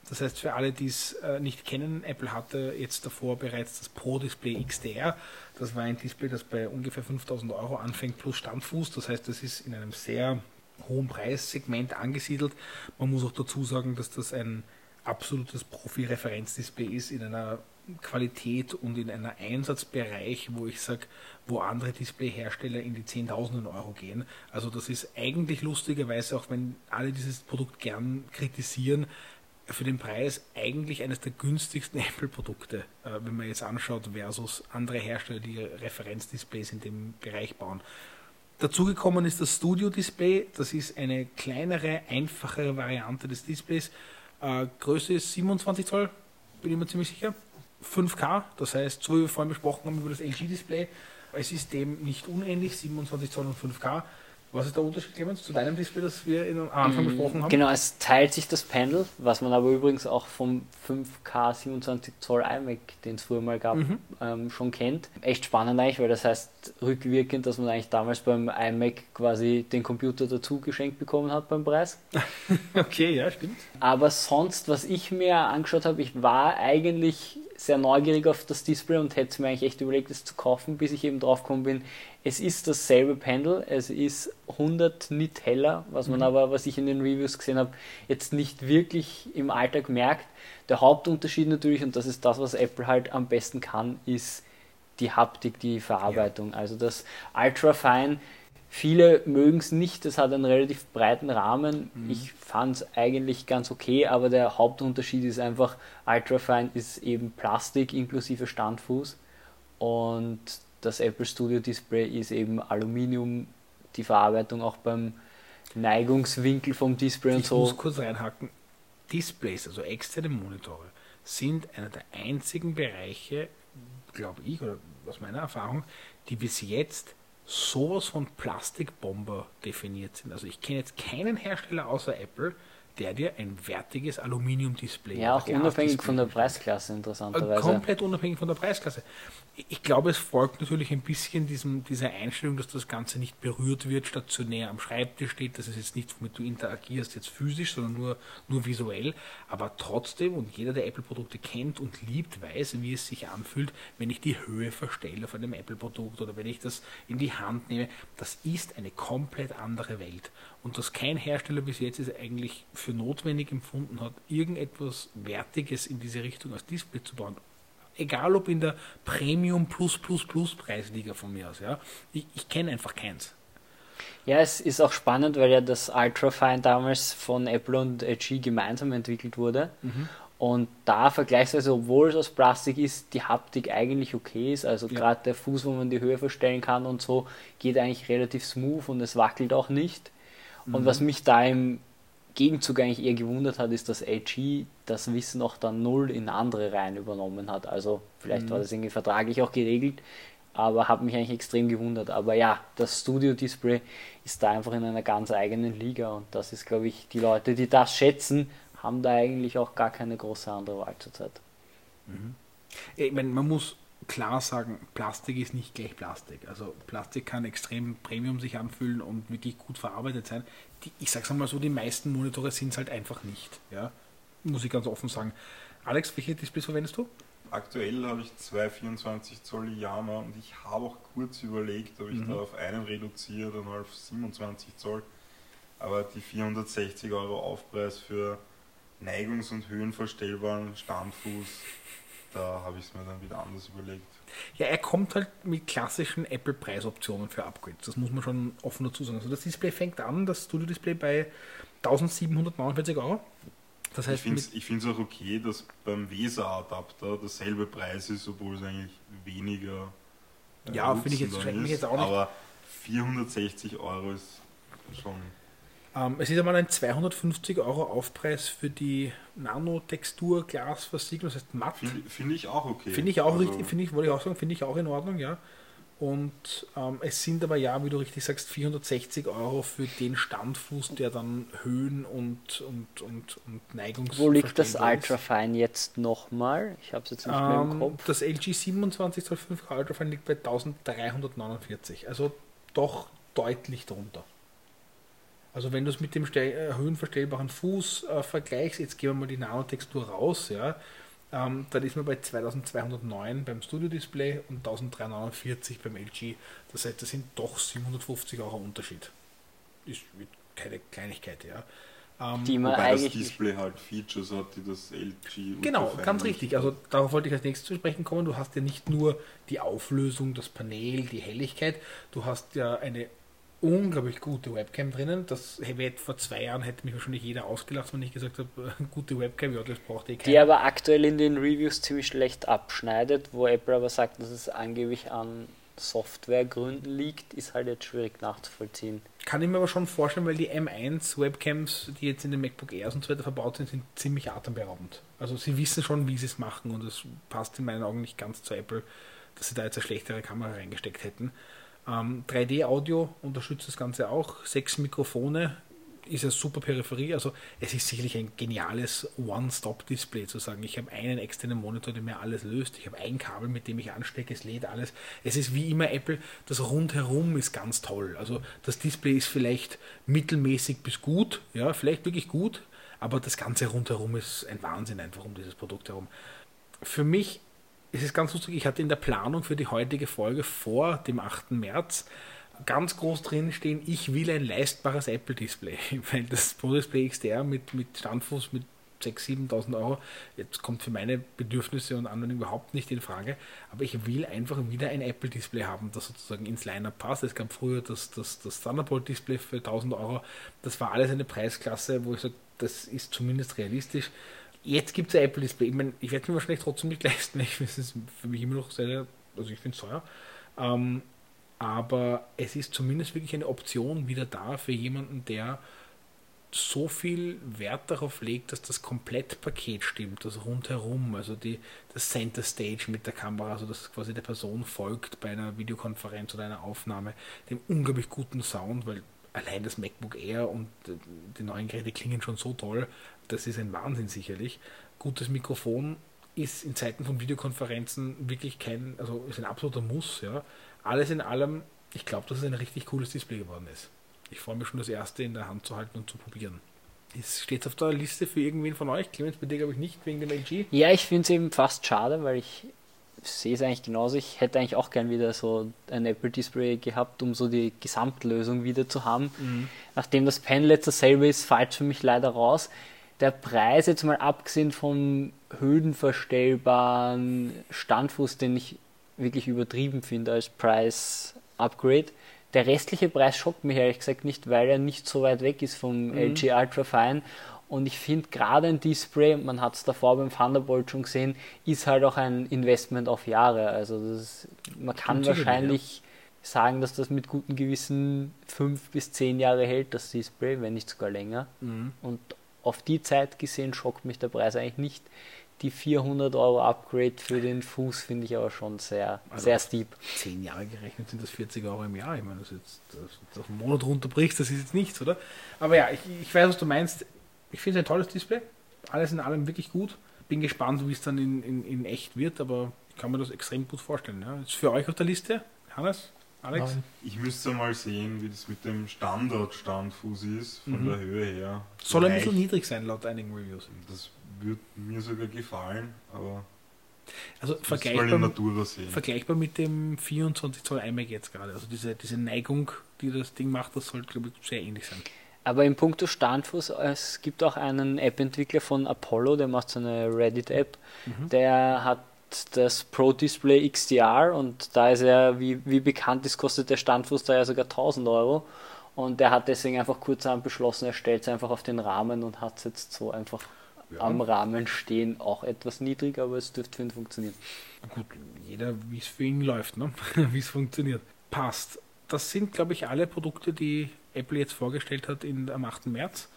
Das heißt, für alle, die es äh, nicht kennen, Apple hatte jetzt davor bereits das Pro Display XDR. Das war ein Display, das bei ungefähr 5000 Euro anfängt plus Standfuß. Das heißt, das ist in einem sehr hohen Preissegment angesiedelt. Man muss auch dazu sagen, dass das ein absolutes Profi-Referenzdisplay ist in einer Qualität und in einem Einsatzbereich, wo ich sage, wo andere Displayhersteller in die Zehntausenden Euro gehen. Also das ist eigentlich lustigerweise, auch wenn alle dieses Produkt gern kritisieren, für den Preis eigentlich eines der günstigsten [LAUGHS] Apple-Produkte, äh, wenn man jetzt anschaut, versus andere Hersteller, die Referenzdisplays in dem Bereich bauen. Dazugekommen ist das Studio Display. Das ist eine kleinere, einfachere Variante des Displays. Äh, Größe ist 27 Zoll, bin ich mir ziemlich sicher. 5K, das heißt, so wie wir vorhin besprochen haben über das LG-Display, es ist dem nicht unähnlich, 27 Zoll und 5K. Was ist der Unterschied, Clemens, zu deinem Display, das wir in, am Anfang besprochen haben? Genau, es teilt sich das Panel, was man aber übrigens auch vom 5K 27 Zoll iMac, den es früher mal gab, Mhm. ähm, schon kennt. Echt spannend eigentlich, weil das heißt rückwirkend, dass man eigentlich damals beim iMac quasi den Computer dazu geschenkt bekommen hat beim Preis. [LAUGHS] Okay, ja, stimmt. Aber sonst, was ich mir angeschaut habe, ich war eigentlich sehr neugierig auf das Display und hätte mir eigentlich echt überlegt, es zu kaufen, bis ich eben drauf gekommen bin. Es ist dasselbe Pendel, es ist 100 Nit heller, was man aber, was ich in den Reviews gesehen habe, jetzt nicht wirklich im Alltag merkt. Der Hauptunterschied natürlich, und das ist das, was Apple halt am besten kann, ist die Haptik, die Verarbeitung. Also das Ultrafine, viele mögen es nicht, das hat einen relativ breiten Rahmen. Ich fand es eigentlich ganz okay, aber der Hauptunterschied ist einfach, Ultrafine ist eben Plastik inklusive Standfuß und das Apple Studio Display ist eben Aluminium, die Verarbeitung auch beim Neigungswinkel vom Display und Ich so. muss kurz reinhaken. Displays, also externe Monitore, sind einer der einzigen Bereiche, glaube ich, oder aus meiner Erfahrung, die bis jetzt sowas von Plastikbomber definiert sind. Also ich kenne jetzt keinen Hersteller außer Apple, der dir ein wertiges Aluminium-Display Ja, auch unabhängig von der. Preisklasse Äh, interessanterweise. Komplett unabhängig von der Preisklasse. Ich glaube, es folgt natürlich ein bisschen diesem, dieser Einstellung, dass das Ganze nicht berührt wird, stationär am Schreibtisch steht. Das ist jetzt nicht, womit du interagierst, jetzt physisch, sondern nur, nur visuell. Aber trotzdem, und jeder, der Apple-Produkte kennt und liebt, weiß, wie es sich anfühlt, wenn ich die Höhe verstelle auf einem Apple-Produkt oder wenn ich das in die Hand nehme. Das ist eine komplett andere Welt. Und dass kein Hersteller bis jetzt es eigentlich für notwendig empfunden hat, irgendetwas Wertiges in diese Richtung als Display zu bauen. Egal ob in der Premium Plus Plus Plus Preisliga von mir aus, ja. Ich, ich kenne einfach keins. Ja, es ist auch spannend, weil ja das Ultrafine damals von Apple und LG gemeinsam entwickelt wurde. Und da vergleichsweise, obwohl es aus Plastik ist, die Haptik eigentlich okay ist. Also Ja. gerade der Fuß, wo man die Höhe verstellen kann und so, geht eigentlich relativ smooth und es wackelt auch nicht. Und was mich da im Gegenzug eigentlich eher gewundert hat, ist, dass LG das Wissen auch dann null in andere Reihen übernommen hat. Also vielleicht war das irgendwie vertraglich auch geregelt, aber hat mich eigentlich extrem gewundert. Aber ja, das Studio-Display ist da einfach in einer ganz eigenen Liga und das ist, glaube ich, die Leute, die das schätzen, haben da eigentlich auch gar keine große andere Wahl zurzeit. Ich meine, man muss klar sagen, Plastik ist nicht gleich Plastik. Also Plastik kann extrem Premium sich anfühlen und wirklich gut verarbeitet sein. Die, ich sag's einmal so, die meisten Monitore sind es halt einfach nicht. Ja? Muss ich ganz offen sagen. Alex, welche Displays verwendest du? Aktuell habe ich zwei 24 Zoll Yama und ich habe auch kurz überlegt, ob ich Mhm. da auf einen reduziere, dann auf 27 Zoll. Aber die 460 Euro Aufpreis für neigungs- und höhenverstellbaren Standfuß, da habe ich es mir dann wieder anders überlegt. Ja, er kommt halt mit klassischen Apple-Preisoptionen für Upgrades. Das muss man schon offen dazu sagen. Also das Display fängt an, das Studio-Display bei 1749 Euro. Das Ich heißt, finde mit, es ich auch okay, dass beim VESA-Adapter derselbe Preis ist, obwohl es eigentlich weniger äh, Ja, finde ich jetzt- dann mich ist. jetzt auch nicht. Aber 460 Euro ist schon es ist einmal ein 250 Euro Aufpreis für die Nanotextur-Glasversiegelung, das heißt matt. Finde find ich auch okay. Finde ich auch Also, richtig, finde ich, wollte ich auch sagen, finde ich auch in Ordnung, ja. Und ähm, es sind aber ja, wie du richtig sagst, 460 Euro für den Standfuß, der dann Höhen und, und, und, und Neigungs. Wo liegt das. Ultrafine jetzt nochmal? Ich habe es jetzt nicht mehr im Ähm, Kopf. das LG 27 Zoll 5K Ultrafine liegt bei 1349, also doch deutlich drunter. Also wenn du es mit dem äh, höhenverstellbaren Fuß äh, vergleichst, jetzt gehen wir mal die Nanotextur raus, ja, ähm, dann ist man bei 2209 beim Studio-Display und 1349 beim LG. Das heißt, das sind doch 750 Euro Unterschied. Ist keine Kleinigkeit, ja. Ähm, Die man Wobei das Display halt Features hat, die das LG Genau, ganz richtig. Also darauf wollte ich als nächstes zu sprechen kommen. Du hast ja nicht nur die Auflösung, das Panel, die Helligkeit, du hast ja eine unglaublich gute Webcam drinnen. Das hätte vor zwei Jahren hätte mich wahrscheinlich jeder ausgelacht, wenn ich gesagt habe, gute Webcam, ja, das braucht eh keiner. die aber aktuell in den Reviews ziemlich schlecht abschneidet, wo Apple aber sagt, dass es angeblich an Softwaregründen liegt, ist halt jetzt schwierig nachzuvollziehen. Kann ich mir aber schon vorstellen, weil die M1 Webcams, die jetzt in den MacBook Airs und so weiter verbaut sind, sind ziemlich atemberaubend. Also sie wissen schon, wie sie es machen und es passt in meinen Augen nicht ganz zu Apple, dass sie da jetzt eine schlechtere Kamera reingesteckt hätten. Ähm, 3D-Audio unterstützt das Ganze auch. Sechs Mikrofone ist eine super Peripherie. Also es ist sicherlich ein geniales One-Stop-Display zu sagen, ich habe einen externen Monitor, der mir alles löst. Ich habe ein Kabel, mit dem ich anstecke, es lädt alles. Es ist wie immer Apple, das rundherum ist ganz toll. Also das Display ist vielleicht mittelmäßig bis gut, ja, vielleicht wirklich gut, aber das Ganze rundherum ist ein Wahnsinn einfach um dieses Produkt herum. Für mich ist es ganz lustig, ich hatte in der Planung für die heutige Folge vor dem 8. März ganz groß drin stehen, ich will ein leistbares Apple-Display, [LAUGHS] weil das Pro Display XDR mit, mit Standfuß mit 6.000, 7.000 Euro, jetzt kommt für meine Bedürfnisse und Anwendung überhaupt nicht in Frage, aber ich will einfach wieder ein Apple-Display haben, das sozusagen ins Line-Up passt. Es gab früher das, das, das Thunderbolt-Display für 1.000 Euro, das war alles eine Preisklasse, wo ich sage, das ist zumindest realistisch. Jetzt gibt es ein Apple-Display, ich meine, ich werde es mir wahrscheinlich trotzdem nicht [LAUGHS] leisten, ich es für mich immer noch sehr, also ich finde es teuer, ähm, aber es ist zumindest wirklich eine Option wieder da für jemanden, der so viel Wert darauf legt, dass das Komplettpaket stimmt, das rundherum, also die, das Center Stage mit der Kamera, also dass quasi der Person folgt bei einer Videokonferenz oder einer Aufnahme, dem unglaublich guten Sound, weil allein das MacBook Air und äh, die neuen Geräte klingen schon so toll, das ist ein Wahnsinn sicherlich. Gutes Mikrofon ist in Zeiten von Videokonferenzen wirklich kein, also ist ein absoluter Muss, ja. Alles in allem, ich glaube, dass es ein richtig cooles Display geworden ist. Ich freue mich schon, das erste in der Hand zu halten und zu probieren. Ist, steht auf der Liste für irgendwen von euch? Clemens, bei dir glaube ich nicht, wegen dem LG. Ja, ich finde es eben fast schade, weil ich sehe es eigentlich genauso. Ich hätte eigentlich auch gern wieder so ein Apple Display gehabt, um so die Gesamtlösung wieder zu haben. Nachdem das Panel jetzt dasselbe ist, fällt für mich leider raus. Der Preis, jetzt mal abgesehen vom höhenverstellbaren Standfuß, den ich wirklich übertrieben finde als Preis-Upgrade, der restliche Preis schockt mich ehrlich gesagt nicht, weil er nicht so weit weg ist vom LG Ultrafine. Und ich finde gerade ein Display, man hat es davor beim Thunderbolt schon gesehen, ist halt auch ein Investment auf Jahre. Also das ist, man kann wahrscheinlich sagen, dass das mit gutem Gewissen fünf bis zehn Jahre hält, das Display, wenn nicht sogar länger. Und auf die Zeit gesehen schockt mich der Preis eigentlich nicht. Die 400 Euro Upgrade für den Fuß finde ich aber schon sehr, Also sehr steep. Zehn Jahre gerechnet sind das 40 Euro im Jahr. Ich meine, das jetzt das, das auf einen Monat runterbrichst, das ist jetzt nichts, oder? Aber ja, ich, ich weiß, was du meinst. Ich finde es ein tolles Display. Alles in allem wirklich gut. Bin gespannt, wie es dann in, in, in echt wird, aber ich kann mir das extrem gut vorstellen. Ja. Ist für euch auf der Liste, Hannes? Alex? Nein. Ich müsste mal sehen, wie das mit dem Standardstandfuß ist, von Mhm. der Höhe her. Soll ein Vielleicht- bisschen niedrig sein, laut einigen Reviews. Das würde mir sogar gefallen, aber Also vergleichbar, vergleichbar mit dem 24 Zoll iMac jetzt gerade. Also diese, diese Neigung, die das Ding macht, das sollte, glaube ich, sehr ähnlich sein. Aber im Punkto Standfuß, es gibt auch einen App-Entwickler von Apollo, der macht so eine Reddit-App, der hat das Pro Display XDR und da ist er, wie, wie bekannt ist, kostet der Standfuß da ja sogar 1000 Euro und der hat deswegen einfach kurzerhand beschlossen, er stellt es einfach auf den Rahmen und hat es jetzt so einfach Ja. am Rahmen stehen, auch etwas niedrig, aber es dürfte für ihn funktionieren. Gut, jeder, wie es für ihn läuft, ne? [LAUGHS] wie es funktioniert. Passt. Das sind, glaube ich, alle Produkte, die Apple jetzt vorgestellt hat in, am 8. März.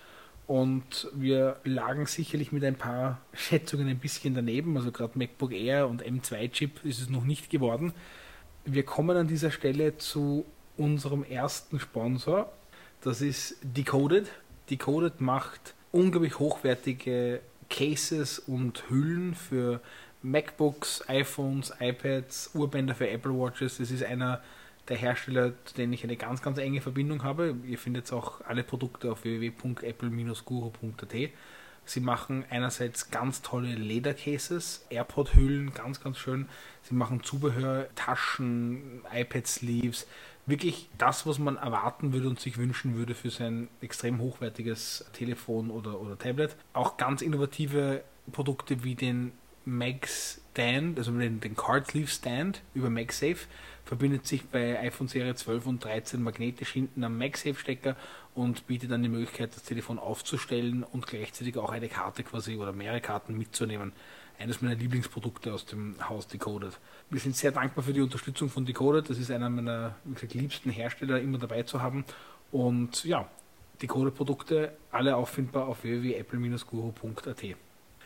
Und wir lagen sicherlich mit ein paar Schätzungen ein bisschen daneben. Also gerade MacBook Air und M2-Chip ist es noch nicht geworden. Wir kommen an dieser Stelle zu unserem ersten Sponsor. Das ist Decoded. Decoded macht unglaublich hochwertige Cases und Hüllen für MacBooks, iPhones, iPads, Urbänder für Apple Watches. Das ist einer der Hersteller, zu denen ich eine ganz, ganz enge Verbindung habe. Ihr findet auch alle Produkte auf www.apple-guru.at. Sie machen einerseits ganz tolle Ledercases, AirPod-Hüllen, ganz, ganz schön. Sie machen Zubehör, Taschen, iPad-Sleeves. Wirklich das, was man erwarten würde und sich wünschen würde für sein extrem hochwertiges Telefon oder, oder Tablet. Auch ganz innovative Produkte wie den Mag Stand, also den, den Card Sleeve Stand über MagSafe, verbindet sich bei iPhone Serie 12 und 13 magnetisch hinten am MagSafe-Stecker und bietet dann die Möglichkeit, das Telefon aufzustellen und gleichzeitig auch eine Karte quasi oder mehrere Karten mitzunehmen. Eines meiner Lieblingsprodukte aus dem Haus Decoded. Wir sind sehr dankbar für die Unterstützung von Decoded. Das ist einer meiner gesagt, liebsten Hersteller immer dabei zu haben. Und ja, Decoded-Produkte alle auffindbar auf www.apple-guru.at.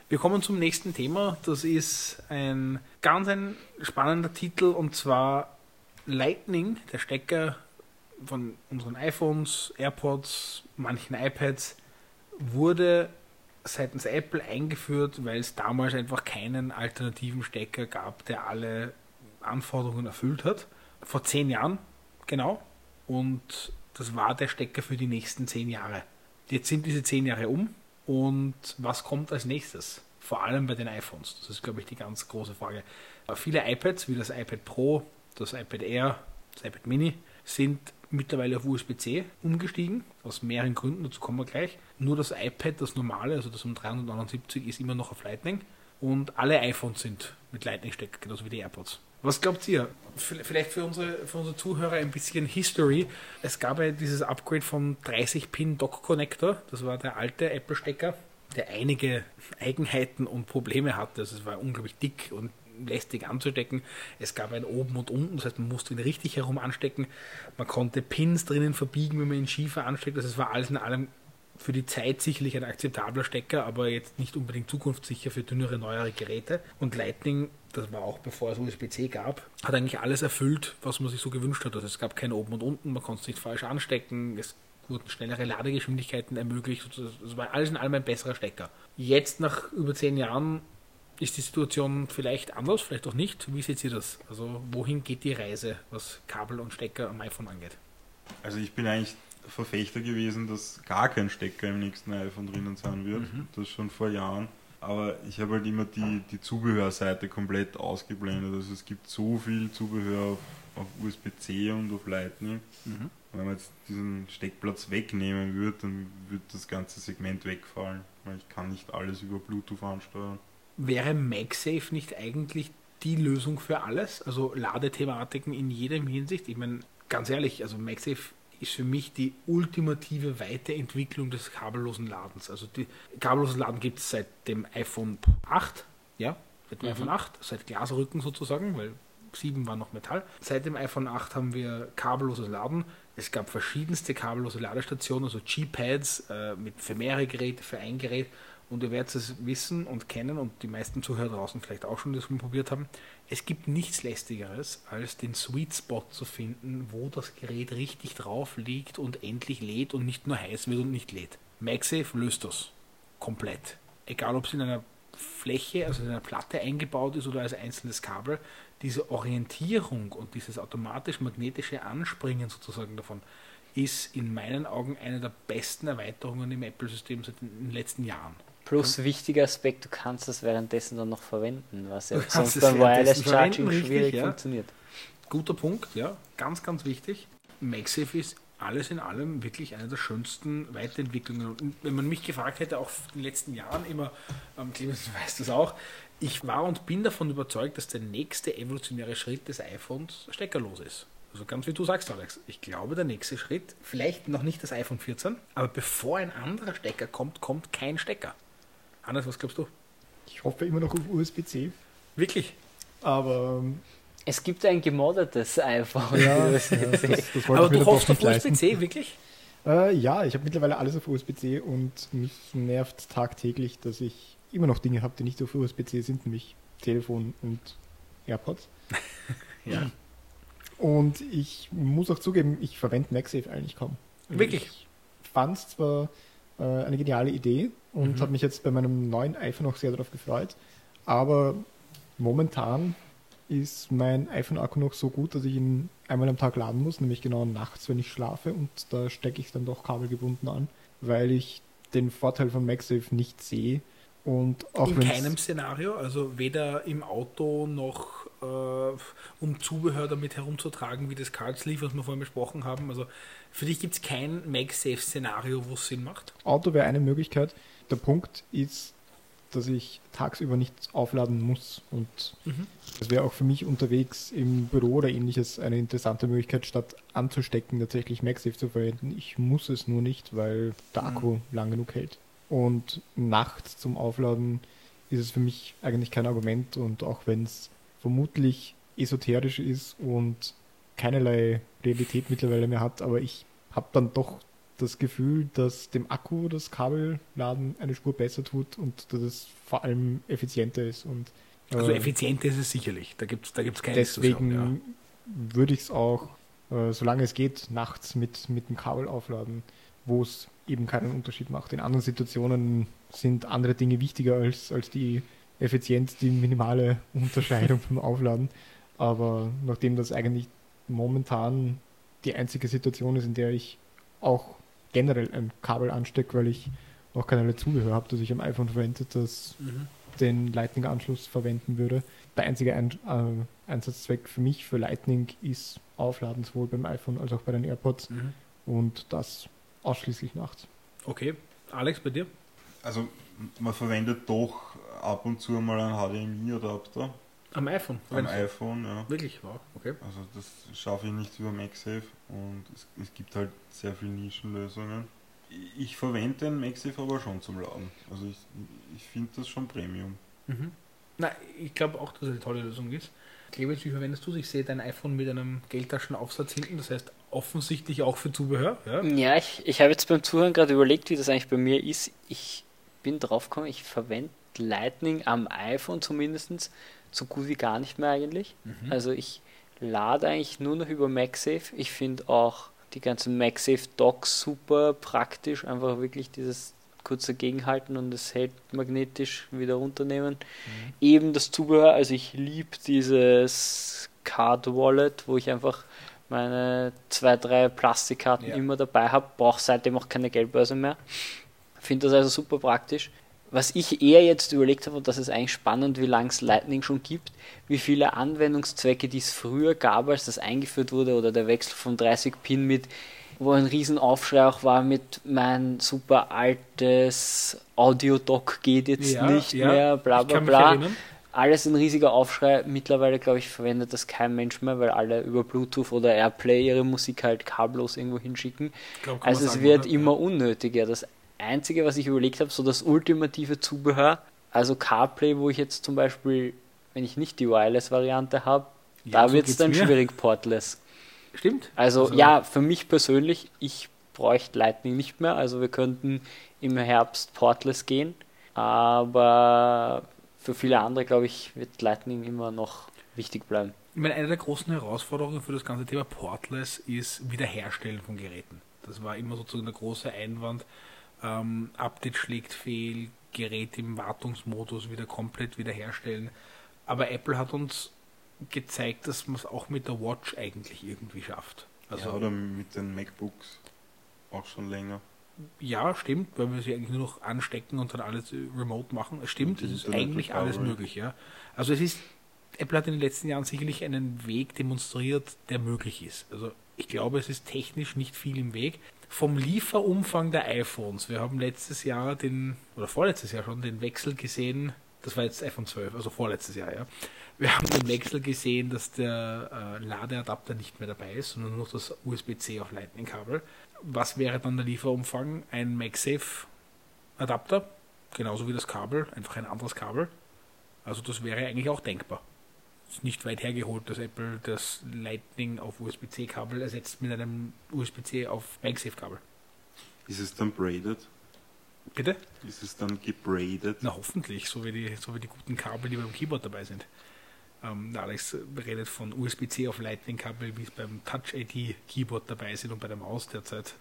Wir kommen zum nächsten Thema. Das ist ein ganz ein spannender Titel und zwar Lightning, der Stecker von unseren iPhones, AirPods, manchen iPads, wurde seitens Apple eingeführt, weil es damals einfach keinen alternativen Stecker gab, der alle Anforderungen erfüllt hat. Vor zehn Jahren, genau. Und das war der Stecker für die nächsten zehn Jahre. Jetzt sind diese zehn Jahre um und was kommt als nächstes? Vor allem bei den iPhones. Das ist, glaube ich, die ganz große Frage. Viele iPads, wie das iPad Pro, das iPad Air, das iPad Mini, sind mittlerweile auf USB-C umgestiegen, aus mehreren Gründen, dazu kommen wir gleich. Nur das iPad, das normale, also das um 379, ist immer noch auf Lightning. Und alle iPhones sind mit Lightning-Stecker, genauso wie die AirPods. Was glaubt ihr? Vielleicht für unsere, für unsere Zuhörer ein bisschen History. Es gab ja dieses Upgrade vom 30-Pin Dock Connector. Das war der alte Apple-Stecker, der einige [LAUGHS] Eigenheiten und Probleme hatte. Also es war unglaublich dick und lästig anzustecken. Es gab ein oben und unten, das heißt, man musste ihn richtig herum anstecken. Man konnte Pins drinnen verbiegen, wenn man ihn schiefer ansteckt. Also es war alles in allem für die Zeit sicherlich ein akzeptabler Stecker, aber jetzt nicht unbedingt zukunftssicher für dünnere, neuere Geräte. Und Lightning, das war auch bevor es USB-C gab, hat eigentlich alles erfüllt, was man sich so gewünscht hat. Also es gab kein oben und unten, man konnte es nicht falsch anstecken, es wurden schnellere Ladegeschwindigkeiten ermöglicht. Es war alles in allem ein besserer Stecker. Jetzt nach über zehn Jahren ist die Situation vielleicht anders, vielleicht auch nicht. Wie seht ihr das? Also wohin geht die Reise, was Kabel und Stecker am iPhone angeht? Also ich bin eigentlich Verfechter gewesen, dass gar kein Stecker im nächsten iPhone drinnen sein wird. Mhm. Das schon vor Jahren. Aber ich habe halt immer die, die Zubehörseite komplett ausgeblendet. Also es gibt so viel Zubehör auf, auf USB-C und auf Lightning. Mhm. Wenn man jetzt diesen Steckplatz wegnehmen würde, dann würde das ganze Segment wegfallen. Weil ich kann nicht alles über Bluetooth ansteuern. Wäre MagSafe nicht eigentlich die Lösung für alles? Also Ladethematiken in jedem Hinsicht? Ich meine, ganz ehrlich, also MagSafe ist für mich die ultimative Weiterentwicklung des kabellosen Ladens. Also die kabellosen Laden gibt es seit dem iPhone 8, ja, seit dem Mhm. iPhone 8, seit Glasrücken sozusagen, weil 7 war noch Metall. Seit dem iPhone 8 haben wir kabelloses Laden. Es gab verschiedenste kabellose Ladestationen, also G-Pads äh, mit für mehrere Geräte, für ein Gerät. Und ihr werdet es wissen und kennen und die meisten Zuhörer draußen vielleicht auch schon das probiert haben. Es gibt nichts lästigeres, als den Sweet Spot zu finden, wo das Gerät richtig drauf liegt und endlich lädt und nicht nur heiß wird und nicht lädt. MagSafe löst das komplett. Egal ob es in einer Fläche, also in einer Platte eingebaut ist oder als einzelnes Kabel, diese Orientierung und dieses automatisch magnetische Anspringen sozusagen davon ist in meinen Augen eine der besten Erweiterungen im Apple-System seit den letzten Jahren. Plus wichtiger Aspekt, du kannst das währenddessen dann noch verwenden, was ja sonst beim Wireless Charging richtig, schwierig ja. funktioniert. Guter Punkt, ja, ganz, ganz wichtig. MagSafe ist alles in allem wirklich eine der schönsten Weiterentwicklungen. Und wenn man mich gefragt hätte, auch in den letzten Jahren immer, ähm, Clemens, du weißt das auch, ich war und bin davon überzeugt, dass der nächste evolutionäre Schritt des iPhones steckerlos ist. Also ganz wie du sagst, Alex. Ich glaube, der nächste Schritt, vielleicht noch nicht das iPhone 14, aber bevor ein anderer Stecker kommt, kommt kein Stecker. Hannes, was glaubst du? Ich hoffe immer noch auf USB-C, Wirklich? aber ähm, Es gibt ein gemoddetes iPhone. ja, [LAUGHS] das, das, das Aber du hoffst auf. USB-C, wirklich? Äh, ja, ich habe mittlerweile alles auf USB-C und mich nervt tagtäglich, dass ich immer noch Dinge habe, die nicht auf USB-C sind, nämlich Telefon und AirPods. [LAUGHS] Ja. Und ich muss auch zugeben, ich verwende MagSafe eigentlich kaum. Also Wirklich? Ich fand es zwar äh, eine geniale Idee und Mhm. habe mich jetzt bei meinem neuen iPhone auch sehr darauf gefreut, aber momentan ist mein iPhone-Akku noch so gut, dass ich ihn einmal am Tag laden muss, nämlich genau nachts, wenn ich schlafe und da stecke ich dann doch kabelgebunden an, weil ich den Vorteil von MagSafe nicht sehe und auch in keinem Szenario, also weder im Auto noch äh, um Zubehör damit herumzutragen, wie das Carl Sleeve, was wir vorhin besprochen haben. Also für dich gibt es kein MagSafe-Szenario, wo es Sinn macht. Auto wäre eine Möglichkeit. Der Punkt ist, dass ich tagsüber nichts aufladen muss. Und Mhm. das wäre auch für mich unterwegs im Büro oder ähnliches eine interessante Möglichkeit, statt anzustecken, tatsächlich MagSafe zu verwenden. Ich muss es nur nicht, weil der Mhm. Akku lang genug hält. Und nachts zum Aufladen ist es für mich eigentlich kein Argument. Und auch wenn es vermutlich esoterisch ist und keinerlei Realität mittlerweile mehr hat, aber ich habe dann doch das Gefühl, dass dem Akku das Kabelladen eine Spur besser tut und dass es vor allem effizienter ist. Und Also äh, effizient ist es sicherlich. Da gibt es da gibt's keine Diskussion, deswegen würde ich es auch, äh, solange es geht, nachts mit, mit dem Kabel aufladen, wo es eben keinen Unterschied macht. In anderen Situationen sind andere Dinge wichtiger als, als die Effizienz, die minimale [LAUGHS] Unterscheidung beim Aufladen. Aber nachdem das eigentlich momentan die einzige Situation ist, in der ich auch generell ein Kabel anstecke, weil ich noch keinerlei Zubehör habe, das ich am iPhone verwende, das. Mhm. den Lightning-Anschluss verwenden würde. Der einzige Ein äh, Einsatzzweck für mich für Lightning ist Aufladen, sowohl beim iPhone als auch bei den AirPods Mhm. und das ausschließlich nachts. Okay. Alex, bei dir? Also man verwendet doch ab und zu mal einen HDMI-Adapter Am iPhone. am iPhone, ja. Wirklich? Wow. Okay. Also das schaffe ich nicht über MagSafe und es, es gibt halt sehr viele Nischenlösungen. Ich- Ich verwende den MagSafe aber schon zum Laden. Also ich, ich finde das schon Premium. Mhm. Na, ich glaube auch, dass es eine tolle Lösung ist. Clemens, wie verwendest du es? Ich sehe dein iPhone mit einem Geldtaschenaufsatz hinten, das heißt offensichtlich auch für Zubehör. Ja? Ja, ich, ich habe jetzt beim Zuhören gerade überlegt, wie das eigentlich bei mir ist. Ich bin draufgekommen, ich verwende Lightning am iPhone zumindest so gut wie gar nicht mehr eigentlich. Mhm. Also ich lade eigentlich nur noch über MagSafe. Ich finde auch die ganzen MagSafe-Docks super praktisch. Einfach wirklich dieses kurze Gegenhalten und es hält magnetisch wieder runternehmen. Eben das Zubehör, also ich liebe dieses Card Wallet, wo ich einfach meine zwei, drei Plastikkarten Ja. immer dabei habe, brauche seitdem auch keine Geldbörse mehr. Finde das also super praktisch. Was ich eher jetzt überlegt habe, und das ist eigentlich spannend, wie lange es Lightning schon gibt, wie viele Anwendungszwecke, die es früher gab, als das eingeführt wurde, oder der Wechsel von 30 Pin mit, wo ein Riesenaufschrei auch war mit mein super altes Audiodock geht jetzt Ja, nicht ja, mehr, bla bla bla. Alles ein riesiger Aufschrei. Mittlerweile, glaube ich, verwendet das kein Mensch mehr, weil alle über Bluetooth oder Airplay ihre Musik halt kabellos irgendwo hinschicken. Glaub, Also es sagen, wird oder? immer unnötiger. Das Einzige, was ich überlegt habe, so das ultimative Zubehör, also CarPlay, wo ich jetzt zum Beispiel, wenn ich nicht die Wireless-Variante habe, Ja, da so wird es dann mir. schwierig portless. Stimmt. Also, Also- ja, für mich persönlich, ich bräuchte Lightning nicht mehr. Also wir könnten im Herbst portless gehen. Aber für viele andere, glaube ich, wird Lightning immer noch wichtig bleiben. Ich meine, eine der großen Herausforderungen für das ganze Thema Portless ist Wiederherstellen von Geräten. Das war immer sozusagen der große Einwand. Ähm, Update schlägt fehl, Gerät im Wartungsmodus wieder komplett wiederherstellen. Aber Apple hat uns gezeigt, dass man es auch mit der Watch eigentlich irgendwie schafft. Also ja, oder mit den MacBooks auch schon länger. Ja, stimmt, weil wir sie eigentlich nur noch anstecken und dann alles remote machen. Es stimmt, es ist eigentlich alles möglich, ja. Also es ist, Apple hat in den letzten Jahren sicherlich einen Weg demonstriert, der möglich ist. Also ich glaube, es ist technisch nicht viel im Weg. Vom Lieferumfang der iPhones, wir haben letztes Jahr den, oder vorletztes Jahr schon, den Wechsel gesehen, das war jetzt iPhone 12, also vorletztes Jahr, ja. Wir haben den Wechsel gesehen, dass der äh, Ladeadapter nicht mehr dabei ist, sondern nur das USB-C auf Lightning-Kabel. Was wäre dann der Lieferumfang? Ein MagSafe-Adapter, genauso wie das Kabel, einfach ein anderes Kabel. Also das wäre eigentlich auch denkbar. Ist nicht weit hergeholt, dass Apple das Lightning auf USB-C-Kabel ersetzt mit einem USB-C auf MagSafe-Kabel. Ist es dann braided? Bitte? Ist es dann gebraided? Na hoffentlich, so wie die, so wie die guten Kabel, die beim Keyboard dabei sind. Ähm, Alex redet von USB-C auf Lightning-Kabel, wie es beim Touch-ID Keyboard dabei sind und bei der Maus derzeit.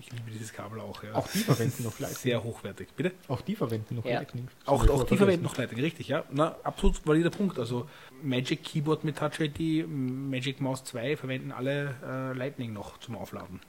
Ich liebe dieses Kabel auch. Ja. Auch die verwenden noch [LAUGHS] Lightning. Sehr hochwertig. Bitte? Auch die verwenden noch Ja. Lightning. Auch, So auch die verwenden noch Lightning, richtig, ja. Na, absolut valider Punkt. Also Magic Keyboard mit Touch ID, Magic Mouse 2 verwenden alle äh, Lightning noch zum Aufladen.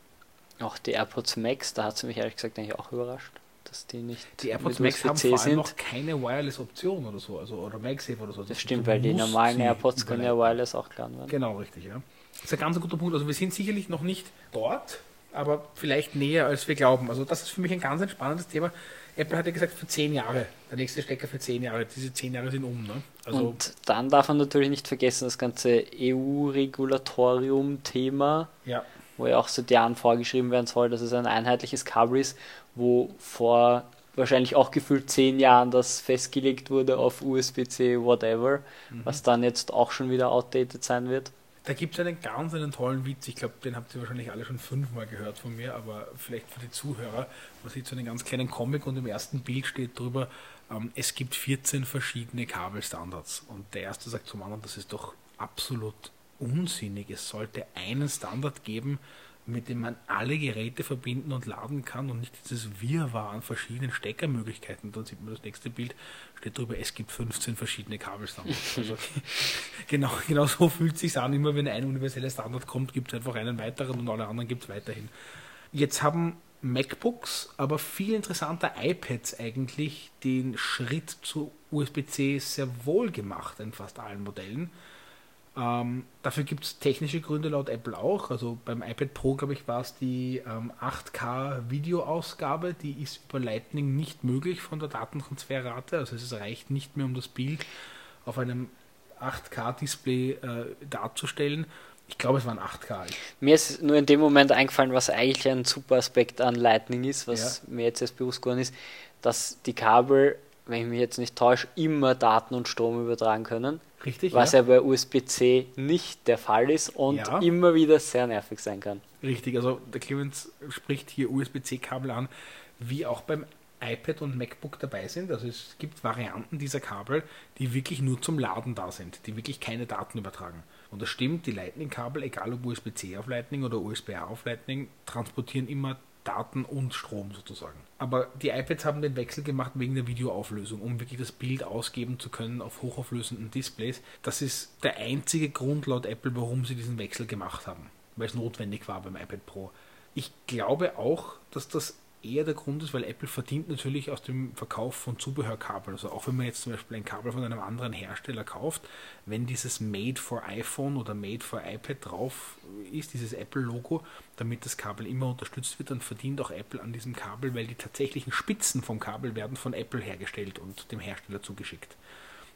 Auch die AirPods Max, da hat sie mich ehrlich gesagt eigentlich auch überrascht, dass die nicht Die AirPods mit Max haben vor allem sind. noch keine Wireless-Option oder so, also oder MagSafe oder so. Das stimmt, weil die normalen AirPods können ja Wireless. Wireless auch geladen werden. Genau, richtig, ja. Das ist ein ganz guter Punkt. Also wir sind sicherlich noch nicht dort, aber vielleicht näher, als wir glauben. Also das ist für mich ein ganz spannendes Thema. Apple hat ja gesagt, für zehn Jahre. Der nächste Stecker für zehn Jahre. Diese zehn Jahre sind um. Ne? Also Und dann darf man natürlich nicht vergessen, das ganze EU-Regulatorium-Thema, ja, wo ja auch seit Jahren vorgeschrieben werden soll, dass es ein einheitliches Kabel ist, wo vor wahrscheinlich auch gefühlt zehn Jahren das festgelegt wurde auf USB-C, whatever, Mhm. was dann jetzt auch schon wieder outdated sein wird. Da gibt es einen ganz einen tollen Witz. Ich glaube, den habt ihr wahrscheinlich alle schon fünfmal gehört von mir, aber vielleicht für die Zuhörer. Man sieht so einen ganz kleinen Comic und im ersten Bild steht drüber, ähm, es gibt 14 verschiedene Kabelstandards. Und der erste sagt zum anderen, das ist doch absolut unsinnig. Es sollte einen Standard geben, mit dem man alle Geräte verbinden und laden kann und nicht dieses Wirrwarr an verschiedenen Steckermöglichkeiten. Dann sieht man das nächste Bild, steht drüber, es gibt 15 verschiedene Kabelstandards. [LAUGHS] Also, [LAUGHS] genau, genau so fühlt es sich an. Immer wenn ein universeller Standard kommt, gibt es einfach einen weiteren und alle anderen gibt es weiterhin. Jetzt haben MacBooks, aber viel interessanter iPads eigentlich den Schritt zu USB-C sehr wohl gemacht in fast allen Modellen. Ähm, dafür gibt es technische Gründe laut Apple auch. Also beim iPad Pro, glaube ich, war es die ähm, 8K Videoausgabe, die ist über Lightning nicht möglich von der Datentransferrate. Also es reicht nicht mehr, um das Bild auf einem 8K-Display äh, darzustellen. Ich glaube, es waren 8K. Ich Mir ist nur in dem Moment eingefallen, was eigentlich ein super Aspekt an Lightning ist, was mir jetzt erst bewusst geworden ist, dass die Kabel, wenn ich mich jetzt nicht täusche, immer Daten und Strom übertragen können, Richtig, was ja? ja bei USB-C nicht der Fall ist und Ja. immer wieder sehr nervig sein kann. Richtig, also der Clemens spricht hier USB-C-Kabel an, wie auch beim iPad und MacBook dabei sind. Also es gibt Varianten dieser Kabel, die wirklich nur zum Laden da sind, die wirklich keine Daten übertragen. Und das stimmt, die Lightning-Kabel, egal ob USB-C auf Lightning oder USB-A auf Lightning, transportieren immer Daten und Strom sozusagen. Aber die iPads haben den Wechsel gemacht wegen der Videoauflösung, um wirklich das Bild ausgeben zu können auf hochauflösenden Displays. Das ist der einzige Grund laut Apple, warum sie diesen Wechsel gemacht haben, weil es notwendig war beim iPad Pro. Ich glaube auch, dass das eher der Grund ist, weil Apple verdient natürlich aus dem Verkauf von Zubehörkabeln. Also auch wenn man jetzt zum Beispiel ein Kabel von einem anderen Hersteller kauft, wenn dieses Made for iPhone oder Made for iPad drauf ist, dieses Apple-Logo, damit das Kabel immer unterstützt wird, dann verdient auch Apple an diesem Kabel, weil die tatsächlichen Spitzen vom Kabel werden von Apple hergestellt und dem Hersteller zugeschickt.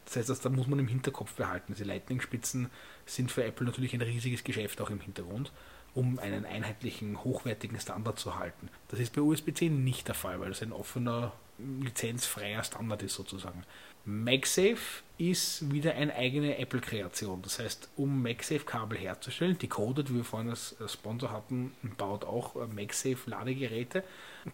Das heißt, das da muss man im Hinterkopf behalten. Diese Lightning-Spitzen sind für Apple natürlich ein riesiges Geschäft auch im Hintergrund, um einen einheitlichen, hochwertigen Standard zu halten. Das ist bei USB-C nicht der Fall, weil es ein offener, lizenzfreier Standard ist sozusagen. MagSafe ist wieder eine eigene Apple-Kreation. Das heißt, um MagSafe-Kabel herzustellen, Decoded, wie wir vorhin als Sponsor hatten, baut auch äh, MagSafe-Ladegeräte.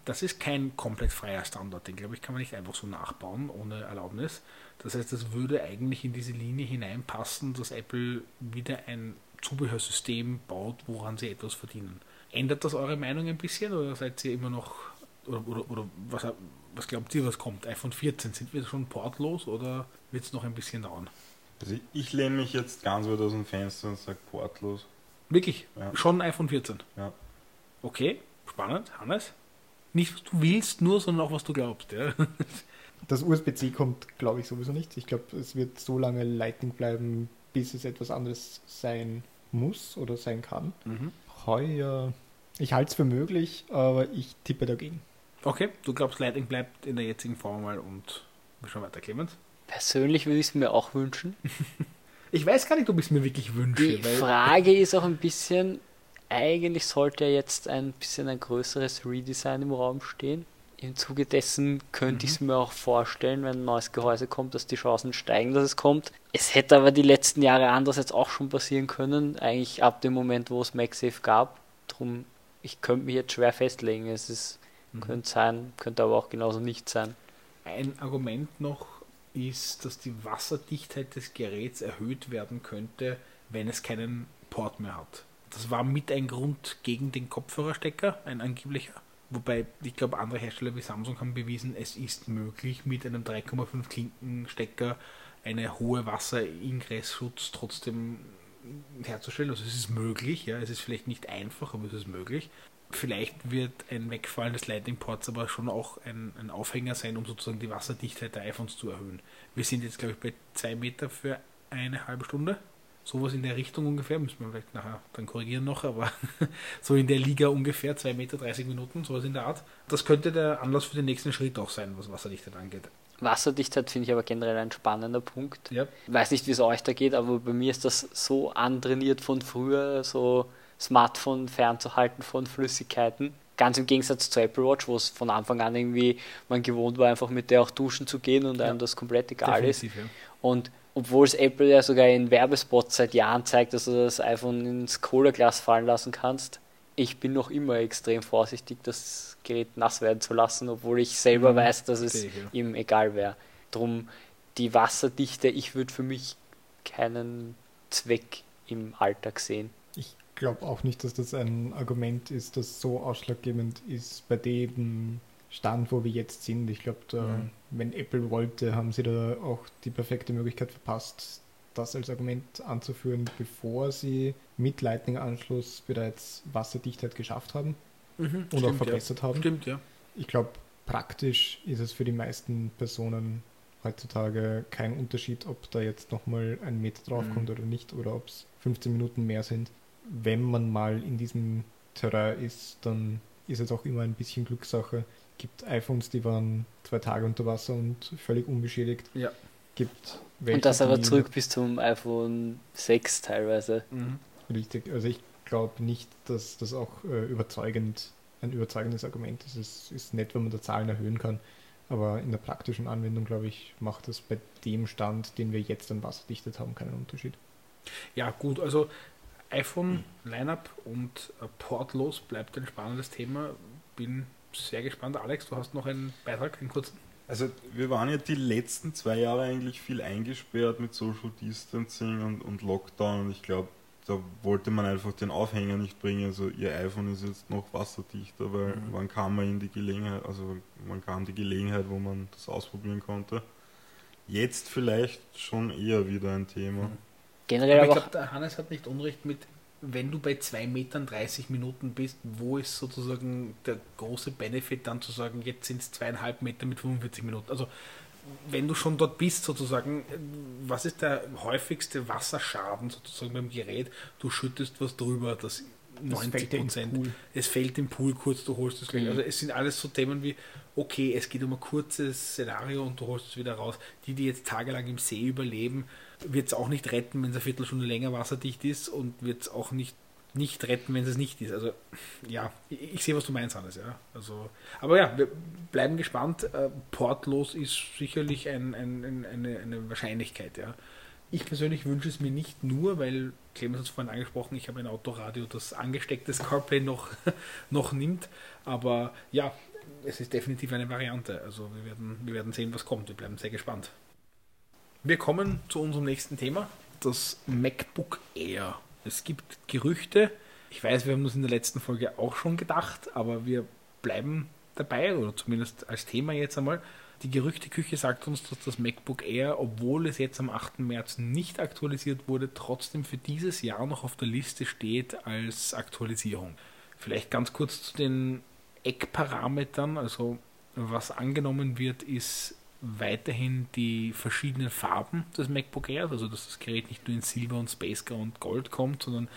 Das ist kein komplett freier Standard. Den, glaube ich, kann man nicht einfach so nachbauen ohne Erlaubnis. Das heißt, das würde eigentlich in diese Linie hineinpassen, dass Apple wieder ein Zubehörsystem baut, woran sie etwas verdienen. Ändert das eure Meinung ein bisschen oder seid ihr immer noch Oder, oder, oder was, was glaubt ihr, was kommt? iPhone 14, sind wir schon portlos oder wird es noch ein bisschen dauern? Also ich, ich lehne mich jetzt ganz weit aus dem Fenster und sage portlos. Wirklich? Ja. Schon iPhone 14? Ja. Okay, spannend. Hannes? Nicht, was du willst, nur, sondern auch, was du glaubst. Ja? [LAUGHS] Das USB-C kommt, glaube ich, sowieso nicht. Ich glaube, es wird so lange Lightning bleiben, bis es etwas anderes sein muss oder sein kann. Mhm. Heuer, ich halte es für möglich, aber ich tippe dagegen. Okay, du glaubst, Lightning bleibt in der jetzigen Form mal und wir schauen weiter, Clemens. Persönlich würde ich es mir auch wünschen. [LAUGHS] Ich weiß gar nicht, ob ich es mir wirklich wünsche. Die weil Frage ist auch ein bisschen, eigentlich sollte ja jetzt ein bisschen ein größeres Redesign im Raum stehen. Im Zuge dessen könnte ich es mir auch vorstellen, wenn ein neues Gehäuse kommt, dass die Chancen steigen, dass es kommt. Es hätte aber die letzten Jahre andererseits auch schon passieren können, eigentlich ab dem Moment, wo es MagSafe gab. Drum, ich könnte mich jetzt schwer festlegen. Es ist, könnte sein, könnte aber auch genauso nicht sein. Ein Argument noch ist, dass die Wasserdichtheit des Geräts erhöht werden könnte, wenn es keinen Port mehr hat. Das war mit ein Grund gegen den Kopfhörerstecker, ein angeblicher. Wobei, ich glaube, andere Hersteller wie Samsung haben bewiesen, es ist möglich, mit einem 3,5 Klinkenstecker eine hohe Wasseringressschutz trotzdem herzustellen. Also es ist möglich, ja, es ist vielleicht nicht einfach, aber es ist möglich. Vielleicht wird ein Wegfallen des Lightning Ports aber schon auch ein, ein Aufhänger sein, um sozusagen die Wasserdichtheit der iPhones zu erhöhen. Wir sind jetzt, glaube ich, bei 2 Meter für eine halbe Stunde. Sowas in der Richtung ungefähr, müssen wir vielleicht nachher dann korrigieren noch, aber [LAUGHS] so in der Liga ungefähr 2 Meter 30 Minuten, sowas in der Art. Das könnte der Anlass für den nächsten Schritt auch sein, was Wasserdichtheit angeht. Wasserdichtheit finde ich aber generell ein spannender Punkt. Ja. Ich weiß nicht, wie es euch da geht, aber bei mir ist das so antrainiert von früher, so Smartphone fernzuhalten von Flüssigkeiten. Ganz im Gegensatz zur Apple Watch, wo es von Anfang an irgendwie man gewohnt war, einfach mit der auch duschen zu gehen und einem das komplett egal ist. Definitiv, ja. Und obwohl es Apple ja sogar in Werbespots seit Jahren zeigt, dass du das iPhone ins Cola-Glas fallen lassen kannst, ich bin noch immer extrem vorsichtig, das Gerät nass werden zu lassen, obwohl ich selber Mhm, weiß, dass es ja. ihm egal wäre. Drum die Wasserdichte, ich würde für mich keinen Zweck im Alltag sehen. Ich glaube auch nicht, dass das ein Argument ist, das so ausschlaggebend ist bei dem Stand, wo wir jetzt sind. Ich glaube, Mhm. wenn Apple wollte, haben sie da auch die perfekte Möglichkeit verpasst, das als Argument anzuführen, bevor sie mit Lightning-Anschluss bereits Wasserdichtheit geschafft haben Mhm, und auch verbessert ja. haben. Stimmt, ja. Ich glaube, praktisch ist es für die meisten Personen heutzutage kein Unterschied, ob da jetzt nochmal ein Meter draufkommt Mhm. oder nicht, oder ob es 15 Minuten mehr sind. Wenn man mal in diesem Terrain ist, dann ist es auch immer ein bisschen Glückssache. Gibt iPhones, die waren zwei Tage unter Wasser und völlig unbeschädigt. Ja. Gibt welche, und das aber zurück bis zum iPhone 6 teilweise. Mhm. Richtig, also ich glaube nicht, dass das auch äh, überzeugend, ein überzeugendes Argument ist. Es ist nett, wenn man da Zahlen erhöhen kann, aber in der praktischen Anwendung, glaube ich, macht das bei dem Stand, den wir jetzt an wasserdichtet haben, keinen Unterschied. Ja, gut, also iPhone, Lineup und äh, portlos bleibt ein spannendes Thema. Bin sehr gespannt. Alex, du hast noch einen Beitrag, einen kurzen. Also wir waren ja die letzten zwei Jahre eigentlich viel eingesperrt mit Social Distancing und, und Lockdown und ich glaube, da wollte man einfach den Aufhänger nicht bringen. Also ihr iPhone ist jetzt noch wasserdichter, weil Mhm. wann kam man in die Gelegenheit, also wann kam die Gelegenheit, wo man das ausprobieren konnte. Jetzt vielleicht schon eher wieder ein Thema. Mhm. Generell Aber ich glaube, der Hannes hat nicht Unrecht mit, wenn du bei 2 Metern 30 Minuten bist, wo ist sozusagen der große Benefit dann zu sagen, jetzt sind es zweieinhalb Meter mit 45 Minuten. Also wenn du schon dort bist sozusagen, was ist der häufigste Wasserschaden sozusagen beim Gerät? Du schüttest was drüber, das 90 fällt dir ins Prozent. Es fällt im Pool kurz, du holst es gleich. Mhm. Also es sind alles so Themen wie, okay, es geht um ein kurzes Szenario und du holst es wieder raus. Die, die jetzt tagelang im See überleben, wird es auch nicht retten, wenn es eine Viertelstunde länger wasserdicht ist und wird es auch nicht, nicht retten, wenn es nicht ist. Also ja, ich, ich sehe, was du meinst, Hannes. Ja. Also, aber ja, wir bleiben gespannt. Äh, portlos ist sicherlich ein, ein, ein, eine, eine Wahrscheinlichkeit. Ja. Ich persönlich wünsche es mir nicht nur, weil Clemens hat es vorhin angesprochen, ich habe ein Autoradio, das angestecktes CarPlay noch, [LAUGHS] noch nimmt. Aber ja, es ist definitiv eine Variante. Also wir werden, wir werden sehen, was kommt. Wir bleiben sehr gespannt. Wir kommen zu unserem nächsten Thema, das MacBook Air. Es gibt Gerüchte. Ich weiß, wir haben das in der letzten Folge auch schon gedacht, aber wir bleiben dabei, oder zumindest als Thema jetzt einmal. Die Gerüchteküche sagt uns, dass das MacBook Air, obwohl es jetzt am 8. März nicht aktualisiert wurde, trotzdem für dieses Jahr noch auf der Liste steht als Aktualisierung. Vielleicht ganz kurz zu den Eckparametern. Also was angenommen wird, ist weiterhin die verschiedenen Farben des MacBook Air, also dass das Gerät nicht nur in Silber und Space Gray und Gold kommt, sondern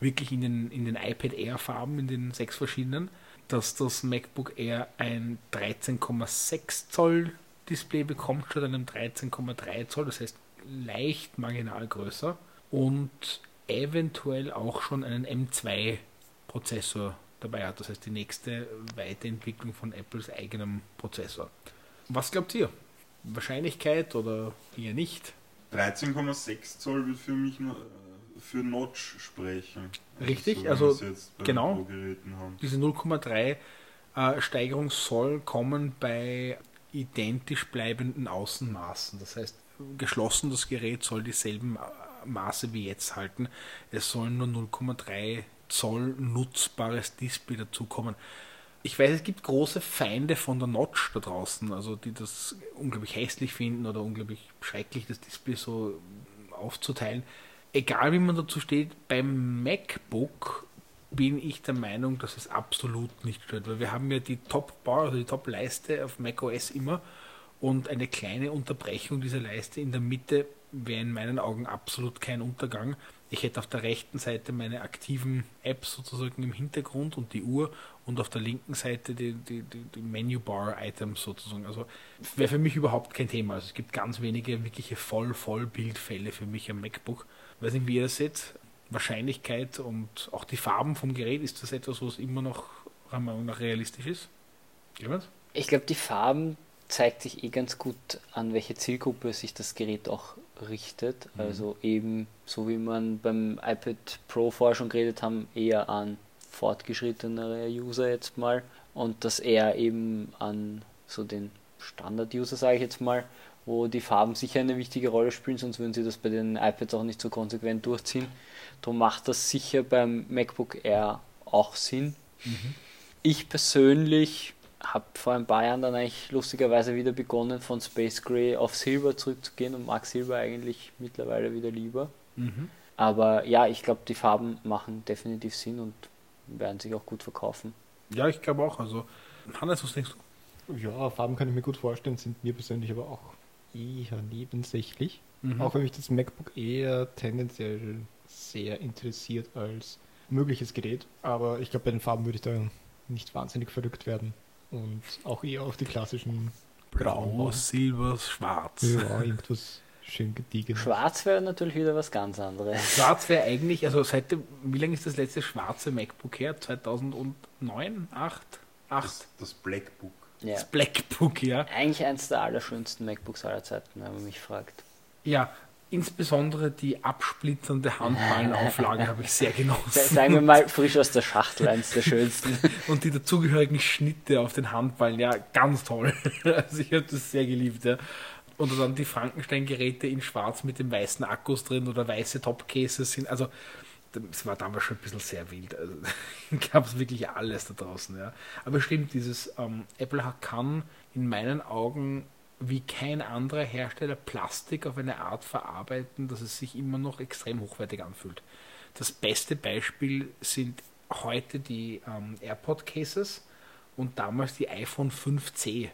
wirklich in den, in den iPad Air Farben, in den sechs verschiedenen dass das MacBook Air ein 13,6 Zoll Display bekommt statt einem 13,3 Zoll, das heißt leicht marginal größer und eventuell auch schon einen M2 Prozessor dabei hat, das heißt die nächste Weiterentwicklung von Apples eigenem Prozessor. Was glaubt ihr? Wahrscheinlichkeit oder eher nicht? 13,6 Zoll wird für mich nur für Notch sprechen. Richtig, also, so also genau, diese 0,3 äh, Steigerung soll kommen bei identisch bleibenden Außenmaßen. Das heißt, geschlossen das Gerät soll dieselben äh, Maße wie jetzt halten. Es sollen nur 0,3 Zoll nutzbares Display dazukommen. Ich weiß, es gibt große Feinde von der Notch da draußen, also die das unglaublich hässlich finden oder unglaublich schrecklich, das Display so aufzuteilen egal wie man dazu steht, beim MacBook bin ich der Meinung, dass es absolut nicht stört, weil wir haben ja die Top-Bar, also die Top-Leiste auf macOS immer und eine kleine Unterbrechung dieser Leiste in der Mitte wäre in meinen Augen absolut kein Untergang. Ich hätte auf der rechten Seite meine aktiven Apps sozusagen im Hintergrund und die Uhr und auf der linken Seite die, die, die, die Menu-Bar-Items sozusagen. Also wäre für mich überhaupt kein Thema. Also es gibt ganz wenige wirkliche Voll-Voll-Bildfälle für mich am MacBook weiß nicht, wie ihr das seht, Wahrscheinlichkeit und auch die Farben vom Gerät, ist das etwas, was immer noch nach realistisch ist? Jemand? Ich glaube, die Farben zeigt sich eh ganz gut an, welche Zielgruppe sich das Gerät auch richtet. Mhm. Also eben, so wie man beim iPad Pro vorher schon geredet haben, eher an fortgeschrittenere User jetzt mal und das eher eben an so den Standard-User, sage ich jetzt mal, wo die Farben sicher eine wichtige Rolle spielen, sonst würden sie das bei den iPads auch nicht so konsequent durchziehen. Darum macht das sicher beim MacBook Air auch Sinn. Mhm. Ich persönlich habe vor ein paar Jahren dann eigentlich lustigerweise wieder begonnen, von Space Gray auf Silber zurückzugehen und mag Silber eigentlich mittlerweile wieder lieber. Mhm. Aber ja, ich glaube, die Farben machen definitiv Sinn und werden sich auch gut verkaufen. Ja, ich glaube auch. Also, Hannes, was denkst du? Ja, Farben kann ich mir gut vorstellen, sind mir persönlich aber auch eher nebensächlich. Mhm. Auch wenn mich das MacBook eher tendenziell sehr interessiert als mögliches Gerät. Aber ich glaube, bei den Farben würde ich da nicht wahnsinnig verrückt werden. Und auch eher auf die klassischen Grau, Silber, Schwarz. Ja, irgendwas schön gediegen. Schwarz wäre natürlich wieder was ganz anderes. Schwarz wäre eigentlich, also seit wie lange ist das letzte schwarze MacBook her? 2009, 8, 8? Das, das Blackbook. Ja. Das Blackbook, ja. Eigentlich eines der allerschönsten MacBooks aller Zeiten, wenn man mich fragt. Ja, insbesondere die absplitternde Handballenauflage habe ich sehr genossen. Sagen wir mal, frisch aus der Schachtel, eines der schönsten. [LAUGHS] Und die dazugehörigen Schnitte auf den Handballen, ja, ganz toll. [LAUGHS] Also ich habe das sehr geliebt, ja. Und dann die Frankenstein-Geräte in schwarz mit den weißen Akkus drin oder weiße Topcases sind, also es war damals schon ein bisschen sehr wild. Also, [LAUGHS] gab es wirklich alles da draußen. Ja. Aber stimmt, dieses ähm, Apple kann in meinen Augen wie kein anderer Hersteller Plastik auf eine Art verarbeiten, dass es sich immer noch extrem hochwertig anfühlt. Das beste Beispiel sind heute die ähm, AirPod Cases und damals die iPhone 5C.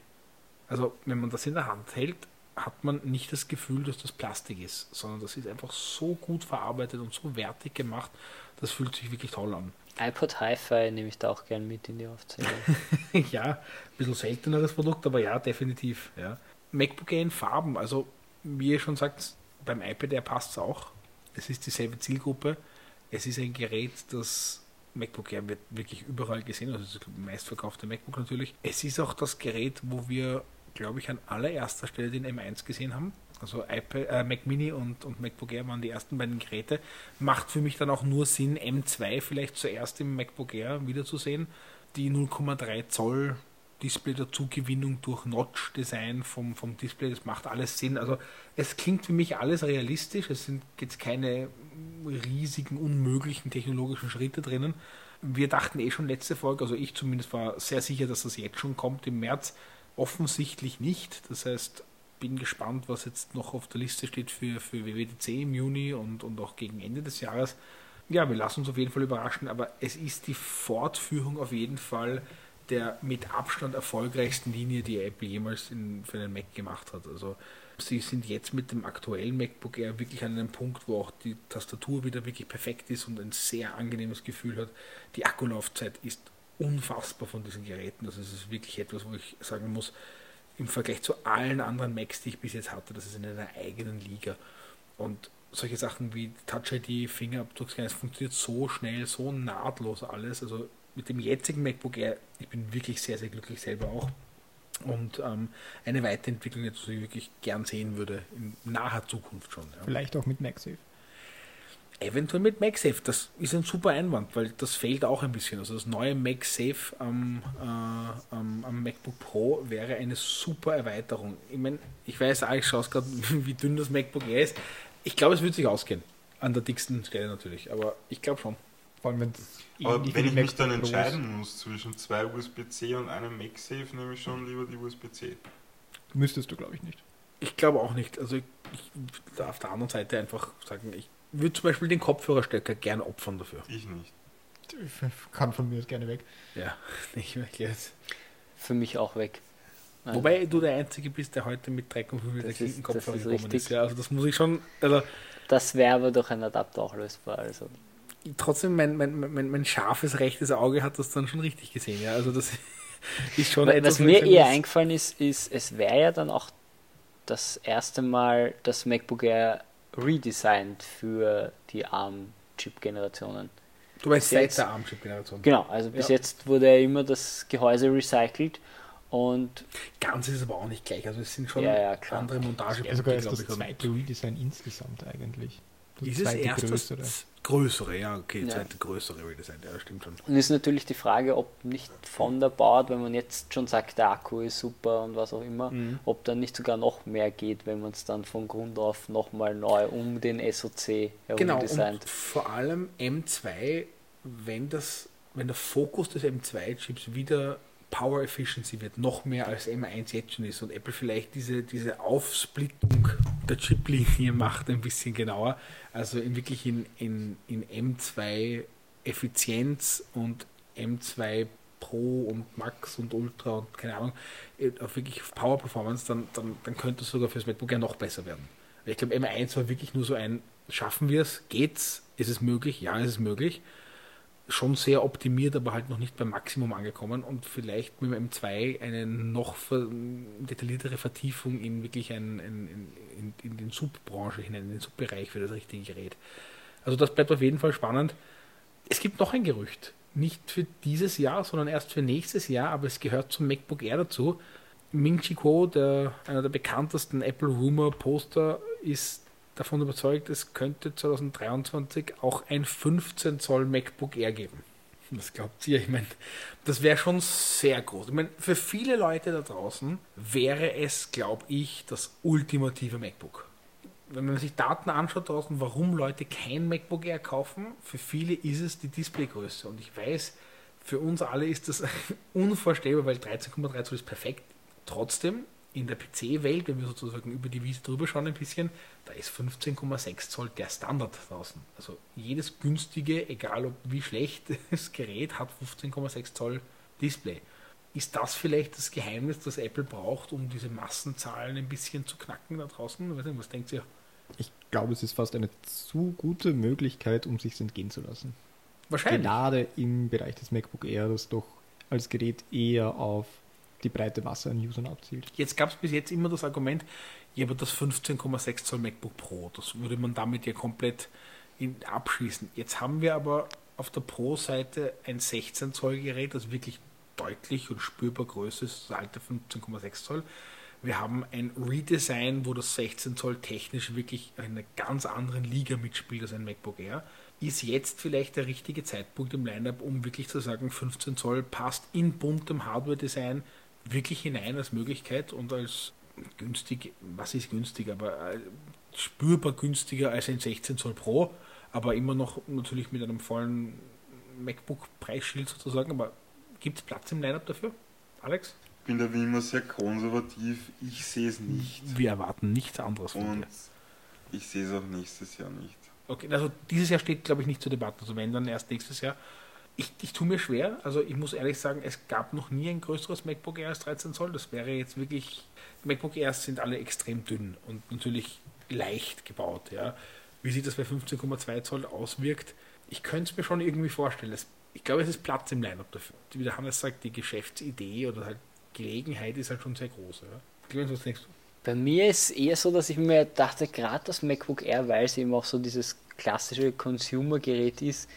Also wenn man das in der Hand hält, hat man nicht das Gefühl, dass das Plastik ist, sondern das ist einfach so gut verarbeitet und so wertig gemacht, das fühlt sich wirklich toll an. iPod Hi-Fi nehme ich da auch gern mit in die Aufzählung. [LAUGHS] ja, ein bisschen selteneres Produkt, aber ja, definitiv. Ja. MacBook Air in Farben, also wie ihr schon sagt, beim iPad Air passt es auch. Es ist dieselbe Zielgruppe. Es ist ein Gerät, das MacBook Air wird wirklich überall gesehen, also das meistverkaufte MacBook natürlich. Es ist auch das Gerät, wo wir glaube ich, an allererster Stelle den M1 gesehen haben. Also iPad, äh, Mac Mini und, und MacBook Air waren die ersten beiden Geräte. Macht für mich dann auch nur Sinn, M2 vielleicht zuerst im MacBook Air wiederzusehen. Die 0,3 Zoll Display dazugewinnung durch Notch-Design vom, vom Display, das macht alles Sinn. Also es klingt für mich alles realistisch, es sind jetzt keine riesigen, unmöglichen technologischen Schritte drinnen. Wir dachten eh schon letzte Folge, also ich zumindest war sehr sicher, dass das jetzt schon kommt im März. Offensichtlich nicht. Das heißt, bin gespannt, was jetzt noch auf der Liste steht für, für WWDC im Juni und, und auch gegen Ende des Jahres. Ja, wir lassen uns auf jeden Fall überraschen, aber es ist die Fortführung auf jeden Fall der mit Abstand erfolgreichsten Linie, die Apple jemals in, für den Mac gemacht hat. Also sie sind jetzt mit dem aktuellen MacBook Air wirklich an einem Punkt, wo auch die Tastatur wieder wirklich perfekt ist und ein sehr angenehmes Gefühl hat. Die Akkulaufzeit ist unfassbar von diesen Geräten. Also es ist wirklich etwas, wo ich sagen muss, im Vergleich zu allen anderen Macs, die ich bis jetzt hatte, das ist in einer eigenen Liga. Und solche Sachen wie Touch ID, Fingerabdruckscanner, es funktioniert so schnell, so nahtlos alles. Also mit dem jetzigen MacBook Air, ich bin wirklich sehr, sehr glücklich selber auch. Und ähm, eine Weiterentwicklung, die ich wirklich gern sehen würde, in naher Zukunft schon. Ja. Vielleicht auch mit MagSafe. Eventuell mit MagSafe, das ist ein super Einwand, weil das fehlt auch ein bisschen. Also das neue MagSafe am, äh, am, am MacBook Pro wäre eine super Erweiterung. Ich meine, ich weiß auch, ich schaue es gerade, [LAUGHS] wie dünn das MacBook Air ist. Ich glaube, es wird sich ausgehen. An der dicksten Stelle natürlich, aber ich glaube schon. Vor allem, Aber wenn ich mich dann entscheiden muss zwischen zwei USB-C und einem MagSafe, nehme ich schon lieber die USB-C. Müsstest du, glaube ich, nicht. Ich glaube auch nicht. Also ich, ich auf der anderen Seite einfach sagen, ich würde zum Beispiel den Kopfhörerstecker gern opfern dafür. Ich nicht. Kann von mir gerne weg. Ja, [LAUGHS] nicht wirklich jetzt. Für mich auch weg. Nein. Wobei du der Einzige bist, der heute mit 3,5 Das ist- Klinken Kopfhörer das ist gekommen richtig. ist. Ja, also das muss ich schon. Also Das wäre aber durch einen Adapter auch lösbar. Also trotzdem, mein, mein, mein, mein scharfes rechtes Auge hat das dann schon richtig gesehen. Ja, also das [LAUGHS] ist schon Was etwas, wo mir ich eher eingefallen ist, ist, es wäre ja dann auch das erste Mal das MacBook Air redesigned für die ARM-Chip-Generationen. Du meinst seit der ARM-Chip-Generation. Genau, also bis Ja. jetzt wurde ja immer das Gehäuse recycelt und Ganz ist es aber auch nicht gleich. Also es sind schon Ja, andere Montagepunkte, sogar erst glaube das zweite Redesign insgesamt eigentlich. Das Ist es zweite erst größere. das größere, ja, okay, Ja. zweite größere Redesign, ja, stimmt schon. Und ist natürlich die Frage, ob nicht von der Baut, wenn man jetzt schon sagt, der Akku ist super und was auch immer, Mhm. ob dann nicht sogar noch mehr geht, wenn man es dann von Grund auf nochmal neu um den SoC herum Genau, designt. und vor allem M2, wenn, das, wenn der Fokus des M2-Chips wieder Power Efficiency wird, noch mehr als M1 jetzt schon ist und Apple vielleicht diese, diese Aufsplittung der Chip-Linie macht ein bisschen genauer, also in wirklich in, in, in M2 Effizienz und M2 Pro und Max und Ultra und keine Ahnung, äh, auf wirklich Power Performance, dann, dann, dann könnte es sogar fürs MacBook ja noch besser werden. Ich glaube, M1 war wirklich nur so ein, schaffen wir es, geht's, ist es möglich, ja, ist es möglich. Schon sehr optimiert, aber halt noch nicht beim Maximum angekommen und vielleicht mit dem M2 eine noch detailliertere Vertiefung in wirklich ein, ein, in, in, in den Subbranche hinein, in den Subbereich für das richtige Gerät. Also das bleibt auf jeden Fall spannend. Es gibt noch ein Gerücht. Nicht für dieses Jahr, sondern erst für nächstes Jahr, aber es gehört zum MacBook Air dazu. Ming Chi Kuo, der, einer der bekanntesten Apple Rumor Poster, ist davon überzeugt, es könnte 2023 auch ein 15 Zoll MacBook Air geben. Was glaubt ihr? Ich meine, das wäre schon sehr groß. Ich meine, für viele Leute da draußen wäre es, glaube ich, das ultimative MacBook. Wenn man sich Daten anschaut draußen, warum Leute kein MacBook Air kaufen, für viele ist es die Displaygröße. Und ich weiß, für uns alle ist das [LAUGHS] unvorstellbar, weil 13,3 Zoll ist perfekt. Trotzdem, in der PC-Welt, wenn wir sozusagen über die Wiese drüber schauen ein bisschen, da ist 15,6 Zoll der Standard draußen. Also jedes günstige, egal ob wie schlecht [LAUGHS] das Gerät, hat 15,6 Zoll Display. Ist das vielleicht das Geheimnis, das Apple braucht, um diese Massenzahlen ein bisschen zu knacken da draußen? Nicht, was denkt ihr? Ich glaube, es ist fast eine zu gute Möglichkeit, um sich entgehen zu lassen. Wahrscheinlich. Gerade im Bereich des MacBook Air, das doch als Gerät eher auf die breite Masse an Usern abzielt. Jetzt gab es bis jetzt immer das Argument, ja, aber das 15,6 Zoll MacBook Pro, das würde man damit ja komplett abschließen. Jetzt haben wir aber auf der Pro-Seite ein 16 Zoll Gerät, das wirklich deutlich und spürbar größer ist, das alte 15,6 Zoll. Wir haben ein Redesign, wo das 16 Zoll technisch wirklich in einer ganz anderen Liga mitspielt als ein MacBook Air. Ist jetzt vielleicht der richtige Zeitpunkt im Lineup, um wirklich zu sagen, 15 Zoll passt in buntem Hardware-Design wirklich hinein als Möglichkeit und als günstig, was ist günstig, aber äh, spürbar günstiger als ein 16 Zoll Pro, aber immer noch natürlich mit einem vollen MacBook-Preisschild sozusagen, aber gibt es Platz im Lineup dafür? Alex? Ich bin da wie immer sehr konservativ. Ich sehe es nicht. Wir erwarten nichts anderes von Und dir. ich sehe es auch nächstes Jahr nicht. Okay, also dieses Jahr steht, glaube ich, nicht zur Debatte. Also wenn, dann erst nächstes Jahr. Ich, ich tue mir schwer, also ich muss ehrlich sagen, es gab noch nie ein größeres MacBook Air als 13 Zoll. Das wäre jetzt wirklich, MacBook Airs sind alle extrem dünn und natürlich leicht gebaut. Ja. Wie sich das bei 15,2 Zoll auswirkt, ich könnte es mir schon irgendwie vorstellen. Es, ich glaube, es ist Platz im Line-Up dafür. Wie der Hannes sagt, die Geschäftsidee oder halt Gelegenheit ist halt schon sehr groß. Ja. Clemens, was denkst du? Bei mir ist eher so, dass ich mir dachte, gerade das MacBook Air, weil es eben auch so dieses klassische Consumer-Gerät ist,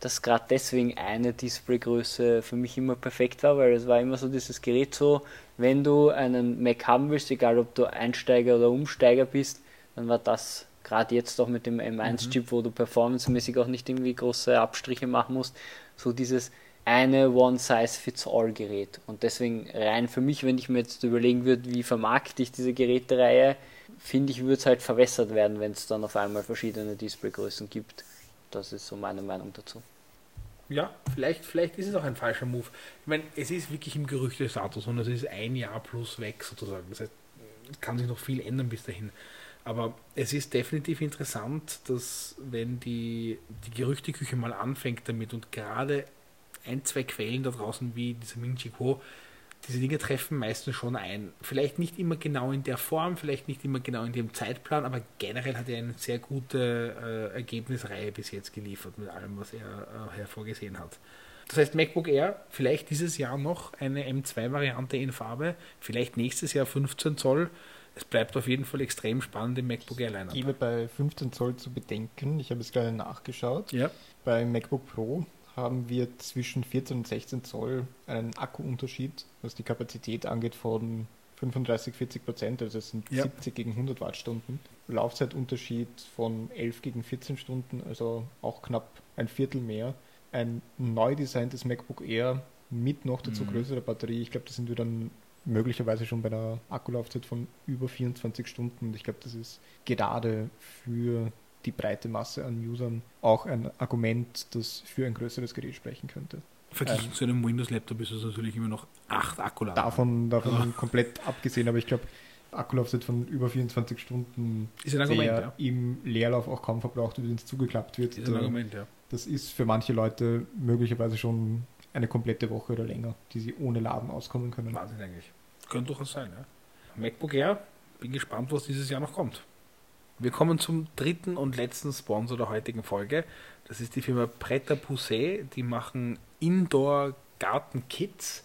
dass gerade deswegen eine Displaygröße für mich immer perfekt war, weil es war immer so dieses Gerät so, wenn du einen Mac haben willst, egal ob du Einsteiger oder Umsteiger bist, dann war das gerade jetzt auch mit dem M1-Chip, wo du performancemäßig auch nicht irgendwie große Abstriche machen musst, so dieses eine One-Size-Fits-All-Gerät. Und deswegen rein für mich, wenn ich mir jetzt überlegen würde, wie vermarkte ich diese Gerätereihe, finde ich, würde es halt verwässert werden, wenn es dann auf einmal verschiedene Displaygrößen gibt. Das ist so meine Meinung dazu. Ja, vielleicht, vielleicht ist es auch ein falscher Move. Ich meine, es ist wirklich im Gerüchtestatus und es ist ein Jahr plus weg sozusagen. Das heißt, es kann sich noch viel ändern bis dahin. Aber es ist definitiv interessant, dass wenn die, die Gerüchteküche mal anfängt damit und gerade ein, zwei Quellen da draußen wie dieser Ming Chi Kuo, diese Dinge treffen meistens schon ein. Vielleicht nicht immer genau in der Form, vielleicht nicht immer genau in dem Zeitplan, aber generell hat er eine sehr gute äh, Ergebnisreihe bis jetzt geliefert mit allem, was er äh, hervorgesehen hat. Das heißt, MacBook Air, vielleicht dieses Jahr noch eine M2-Variante in Farbe, vielleicht nächstes Jahr 15 Zoll. Es bleibt auf jeden Fall extrem spannend im MacBook Air Lineup. Gebe bei 15 Zoll zu bedenken, ich habe es gerade nachgeschaut. Ja, Bei MacBook Pro haben wir zwischen 14 und 16 Zoll einen Akkuunterschied, was die Kapazität angeht, von 35, 40 Prozent, also es sind Ja. 70 gegen 100 Wattstunden. Laufzeitunterschied von 11 gegen 14 Stunden, also auch knapp ein Viertel mehr. Ein neu designtes MacBook Air mit noch dazu Mhm. größerer Batterie. Ich glaube, da sind wir dann möglicherweise schon bei einer Akkulaufzeit von über 24 Stunden. Und ich glaube, das ist gerade für die breite Masse an Usern auch ein Argument, das für ein größeres Gerät sprechen könnte. verglichen Ähm. zu einem Windows-Laptop ist es natürlich immer noch 8 Akkuladen. Davon, davon Ah. komplett abgesehen, aber ich glaube, Akkulaufzeit von über 24 Stunden, Ist ein Argument, der ja. im Leerlauf auch kaum verbraucht wird, wenn es zugeklappt wird. Ist ein Da- Argument, ja. Das ist für manche Leute möglicherweise schon eine komplette Woche oder länger, die sie ohne Laden auskommen können. Wahnsinn eigentlich. Könnte durchaus sein, ja. MacBook Air, bin gespannt, was dieses Jahr noch kommt. Wir kommen zum dritten und letzten Sponsor der heutigen Folge. Das ist die Firma Pret à Pousser. Die machen Indoor-Garten-Kits,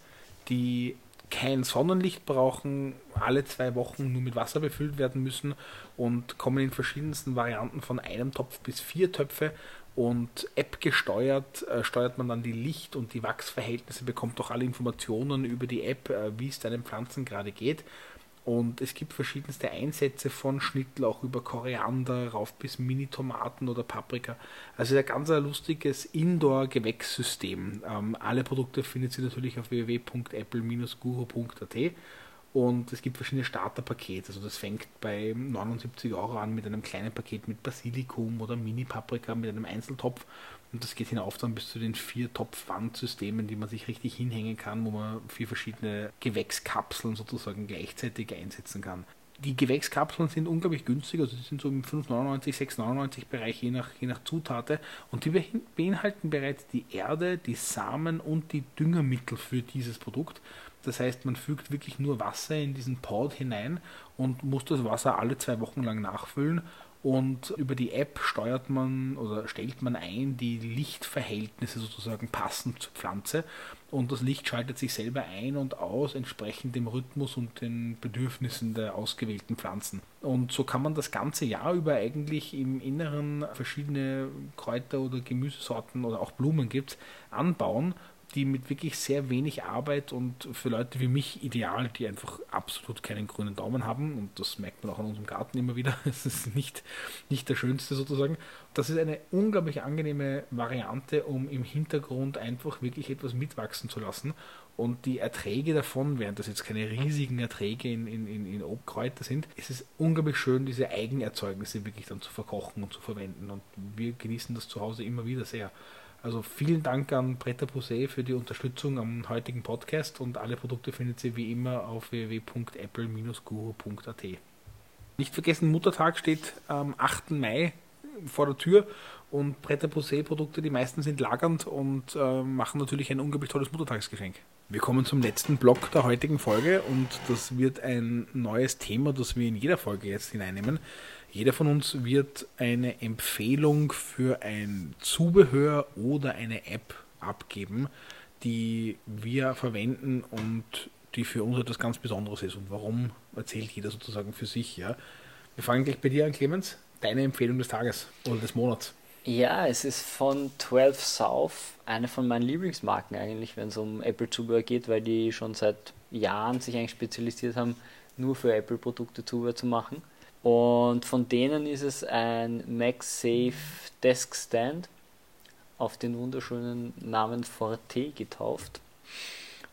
die kein Sonnenlicht brauchen, alle zwei Wochen nur mit Wasser befüllt werden müssen und kommen in verschiedensten Varianten von einem Topf bis vier Töpfe und App gesteuert äh, steuert man dann die Licht- und die Wachsverhältnisse, bekommt auch alle Informationen über die App, äh, wie es deinen Pflanzen gerade geht. Und es gibt verschiedenste Einsätze von Schnittlauch über Koriander rauf bis Mini-Tomaten oder Paprika. Also ein ganz lustiges Indoor-Gewächssystem. Ähm, alle Produkte findet ihr natürlich auf www.apple-guru.at und es gibt verschiedene Starterpakete. Also das fängt bei 79 Euro an mit einem kleinen Paket mit Basilikum oder Mini-Paprika mit einem Einzeltopf. Und das geht hinauf dann bis zu den vier Topf-Wandsystemen, die man sich richtig hinhängen kann, wo man vier verschiedene Gewächskapseln sozusagen gleichzeitig einsetzen kann. Die Gewächskapseln sind unglaublich günstig, also die sind so im 5,99, 6,99 Bereich je nach, je nach Zutate und die beinhalten bereits die Erde, die Samen und die Düngermittel für dieses Produkt. Das heißt, man fügt wirklich nur Wasser in diesen Pod hinein und muss das Wasser alle zwei Wochen lang nachfüllen. Und über die App steuert man oder stellt man ein die Lichtverhältnisse sozusagen passend zur Pflanze. Und das Licht schaltet sich selber ein und aus, entsprechend dem Rhythmus und den Bedürfnissen der ausgewählten Pflanzen. Und so kann man das ganze Jahr über eigentlich im Inneren verschiedene Kräuter oder Gemüsesorten oder auch Blumen gibt, anbauen die mit wirklich sehr wenig Arbeit und für Leute wie mich ideal, die einfach absolut keinen grünen Daumen haben und das merkt man auch an unserem Garten immer wieder. [LAUGHS] Es ist nicht, nicht der schönste sozusagen. Das ist eine unglaublich angenehme Variante, um im Hintergrund einfach wirklich etwas mitwachsen zu lassen und die Erträge davon, während das jetzt keine riesigen Erträge in, in, in, in Obkräuter sind, ist es unglaublich schön, diese Eigenerzeugnisse wirklich dann zu verkochen und zu verwenden und wir genießen das zu Hause immer wieder sehr. Also vielen Dank an Bretta Posé für die Unterstützung am heutigen Podcast und alle Produkte findet ihr wie immer auf www.apple-guru.at. Nicht vergessen, Muttertag steht am 8. Mai vor der Tür und Bretta Posé Produkte, die meisten sind lagernd und äh, machen natürlich ein unglaublich tolles Muttertagsgeschenk. Wir kommen zum letzten Block der heutigen Folge und das wird ein neues Thema, das wir in jeder Folge jetzt hineinnehmen. Jeder von uns wird eine Empfehlung für ein Zubehör oder eine App abgeben, die wir verwenden und die für uns etwas ganz Besonderes ist. Und warum erzählt jeder sozusagen für sich? Ja? Wir fangen gleich bei dir an, Clemens. Deine Empfehlung des Tages oder des Monats. Ja, es ist von 12 South, eine von meinen Lieblingsmarken eigentlich, wenn es um Apple-Zubehör geht, weil die schon seit Jahren sich eigentlich spezialisiert haben, nur für Apple-Produkte Zubehör zu machen. Und von denen ist es ein MagSafe Desk Stand auf den wunderschönen Namen Forte getauft.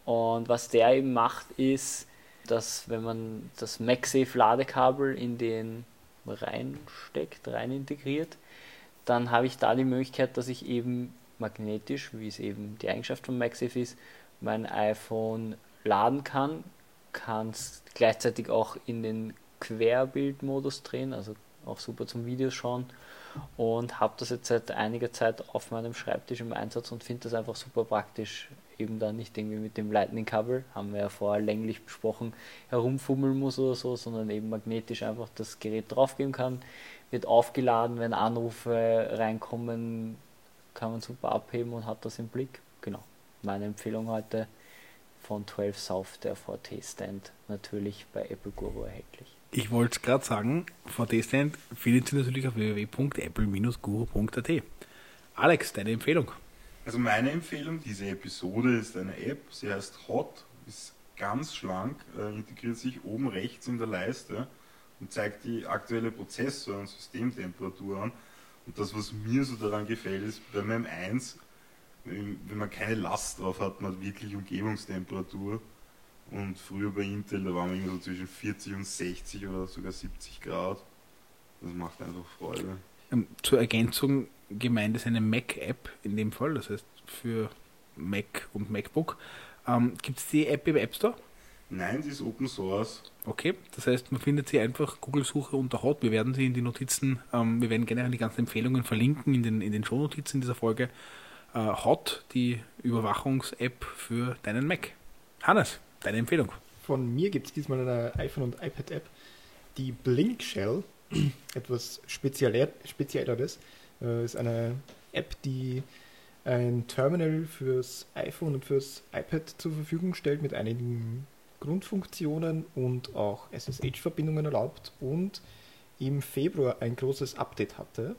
Und was der eben macht, ist, dass wenn man das MagSafe Ladekabel in den reinsteckt, rein integriert, dann habe ich da die Möglichkeit, dass ich eben magnetisch, wie es eben die Eigenschaft von MagSafe ist, mein iPhone laden kann, kann es gleichzeitig auch in den Querbildmodus drehen, also auch super zum Videos schauen und habe das jetzt seit einiger Zeit auf meinem Schreibtisch im Einsatz und finde das einfach super praktisch. Eben da nicht irgendwie mit dem Lightning-Kabel, haben wir ja vorher länglich besprochen, herumfummeln muss oder so, sondern eben magnetisch einfach das Gerät draufgeben kann, wird aufgeladen, wenn Anrufe reinkommen, kann man super abheben und hat das im Blick. Genau, meine Empfehlung heute von 12 South, der VT-Stand, natürlich bei Apple Guru erhältlich. Ich wollte es gerade sagen, VT-Stand findet ihr natürlich auf www.apple-guru.at. Alex, deine Empfehlung? Also meine Empfehlung, diese Episode ist eine App, sie heißt Hot, ist ganz schlank, äh, integriert sich oben rechts in der Leiste und zeigt die aktuelle Prozessor- und Systemtemperatur an. Und das, was mir so daran gefällt, ist bei meinem 1, wenn man keine Last drauf hat, man hat wirklich Umgebungstemperatur. Und früher bei Intel, da waren wir immer so zwischen 40 und 60 oder sogar 70 Grad. Das macht einfach Freude. Ähm, zur Ergänzung gemeint ist eine Mac-App in dem Fall, das heißt für Mac und MacBook. Ähm, Gibt es die App im App Store? Nein, sie ist Open Source. Okay, das heißt, man findet sie einfach Google-Suche unter Hot. Wir werden sie in die Notizen, ähm, wir werden generell die ganzen Empfehlungen verlinken in den, in den Shownotizen dieser Folge. Äh, Hot, die Überwachungs-App für deinen Mac. Hannes, deine Empfehlung. Von mir gibt es diesmal eine iPhone- und iPad-App, die Blink Shell, [CLEARS THROAT] etwas Spezielle, Spezielleres, äh, ist eine App, die ein Terminal fürs iPhone und fürs iPad zur Verfügung stellt mit einigen Grundfunktionen und auch SSH-Verbindungen erlaubt und im Februar ein großes Update hatte.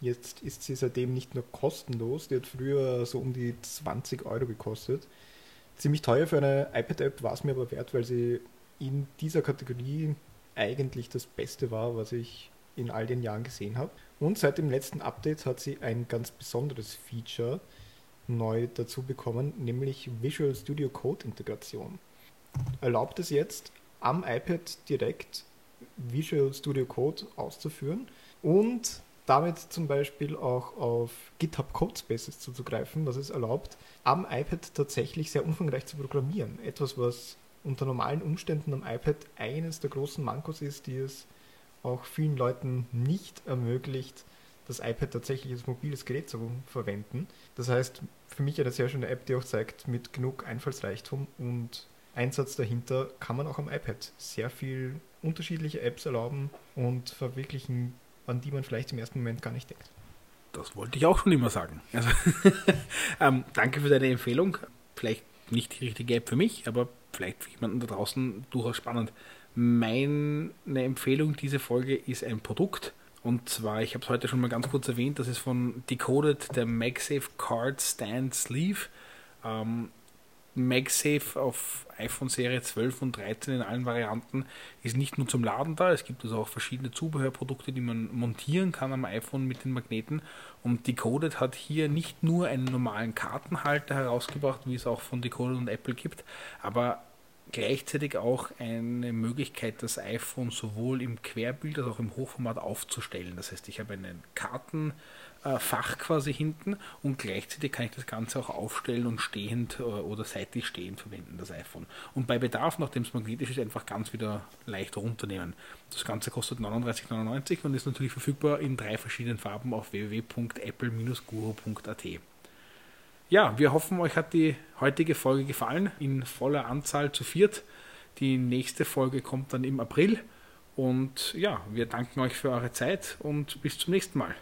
Jetzt ist sie seitdem nicht nur kostenlos, die hat früher so um die 20 Euro gekostet. Ziemlich teuer für eine iPad-App war es mir aber wert, weil sie in dieser Kategorie eigentlich das Beste war, was ich in all den Jahren gesehen habe. Und seit dem letzten Update hat sie ein ganz besonderes Feature neu dazu bekommen, nämlich Visual Studio Code Integration erlaubt es jetzt am iPad direkt Visual Studio Code auszuführen und damit zum Beispiel auch auf GitHub Codespaces zuzugreifen, was es erlaubt, am iPad tatsächlich sehr umfangreich zu programmieren. Etwas, was unter normalen Umständen am iPad eines der großen Mankos ist, die es auch vielen Leuten nicht ermöglicht, das iPad tatsächlich als mobiles Gerät zu verwenden. Das heißt, für mich eine sehr schöne App, die auch zeigt, mit genug Einfallsreichtum und Einsatz dahinter kann man auch am iPad sehr viel unterschiedliche Apps erlauben und verwirklichen, an die man vielleicht im ersten Moment gar nicht denkt. Das wollte ich auch schon immer sagen. Also, [LAUGHS] ähm, danke für deine Empfehlung. Vielleicht nicht die richtige App für mich, aber vielleicht für jemanden da draußen durchaus spannend. Meine Empfehlung diese Folge ist ein Produkt. Und zwar, ich habe es heute schon mal ganz kurz erwähnt, das ist von Decoded, der MagSafe Card Stand Sleeve. Ähm, MagSafe auf iPhone Serie 12 und 13 in allen Varianten ist nicht nur zum Laden da, es gibt also auch verschiedene Zubehörprodukte, die man montieren kann am iPhone mit den Magneten. Und Decoded hat hier nicht nur einen normalen Kartenhalter herausgebracht, wie es auch von Decoded und Apple gibt, aber gleichzeitig auch eine Möglichkeit, das iPhone sowohl im Querbild als auch im Hochformat aufzustellen. Das heißt, ich habe einen Kartenfach quasi hinten und gleichzeitig kann ich das Ganze auch aufstellen und stehend oder seitlich stehend verwenden, das iPhone. Und bei Bedarf, nachdem es magnetisch ist, einfach ganz wieder leicht runternehmen. Das Ganze kostet 39,99 und ist natürlich verfügbar in drei verschiedenen Farben auf www.apple-guru.at. Ja, wir hoffen, euch hat die heutige Folge gefallen, in voller Anzahl zu viert. Die nächste Folge kommt dann im April. Und ja, wir danken euch für eure Zeit und bis zum nächsten Mal.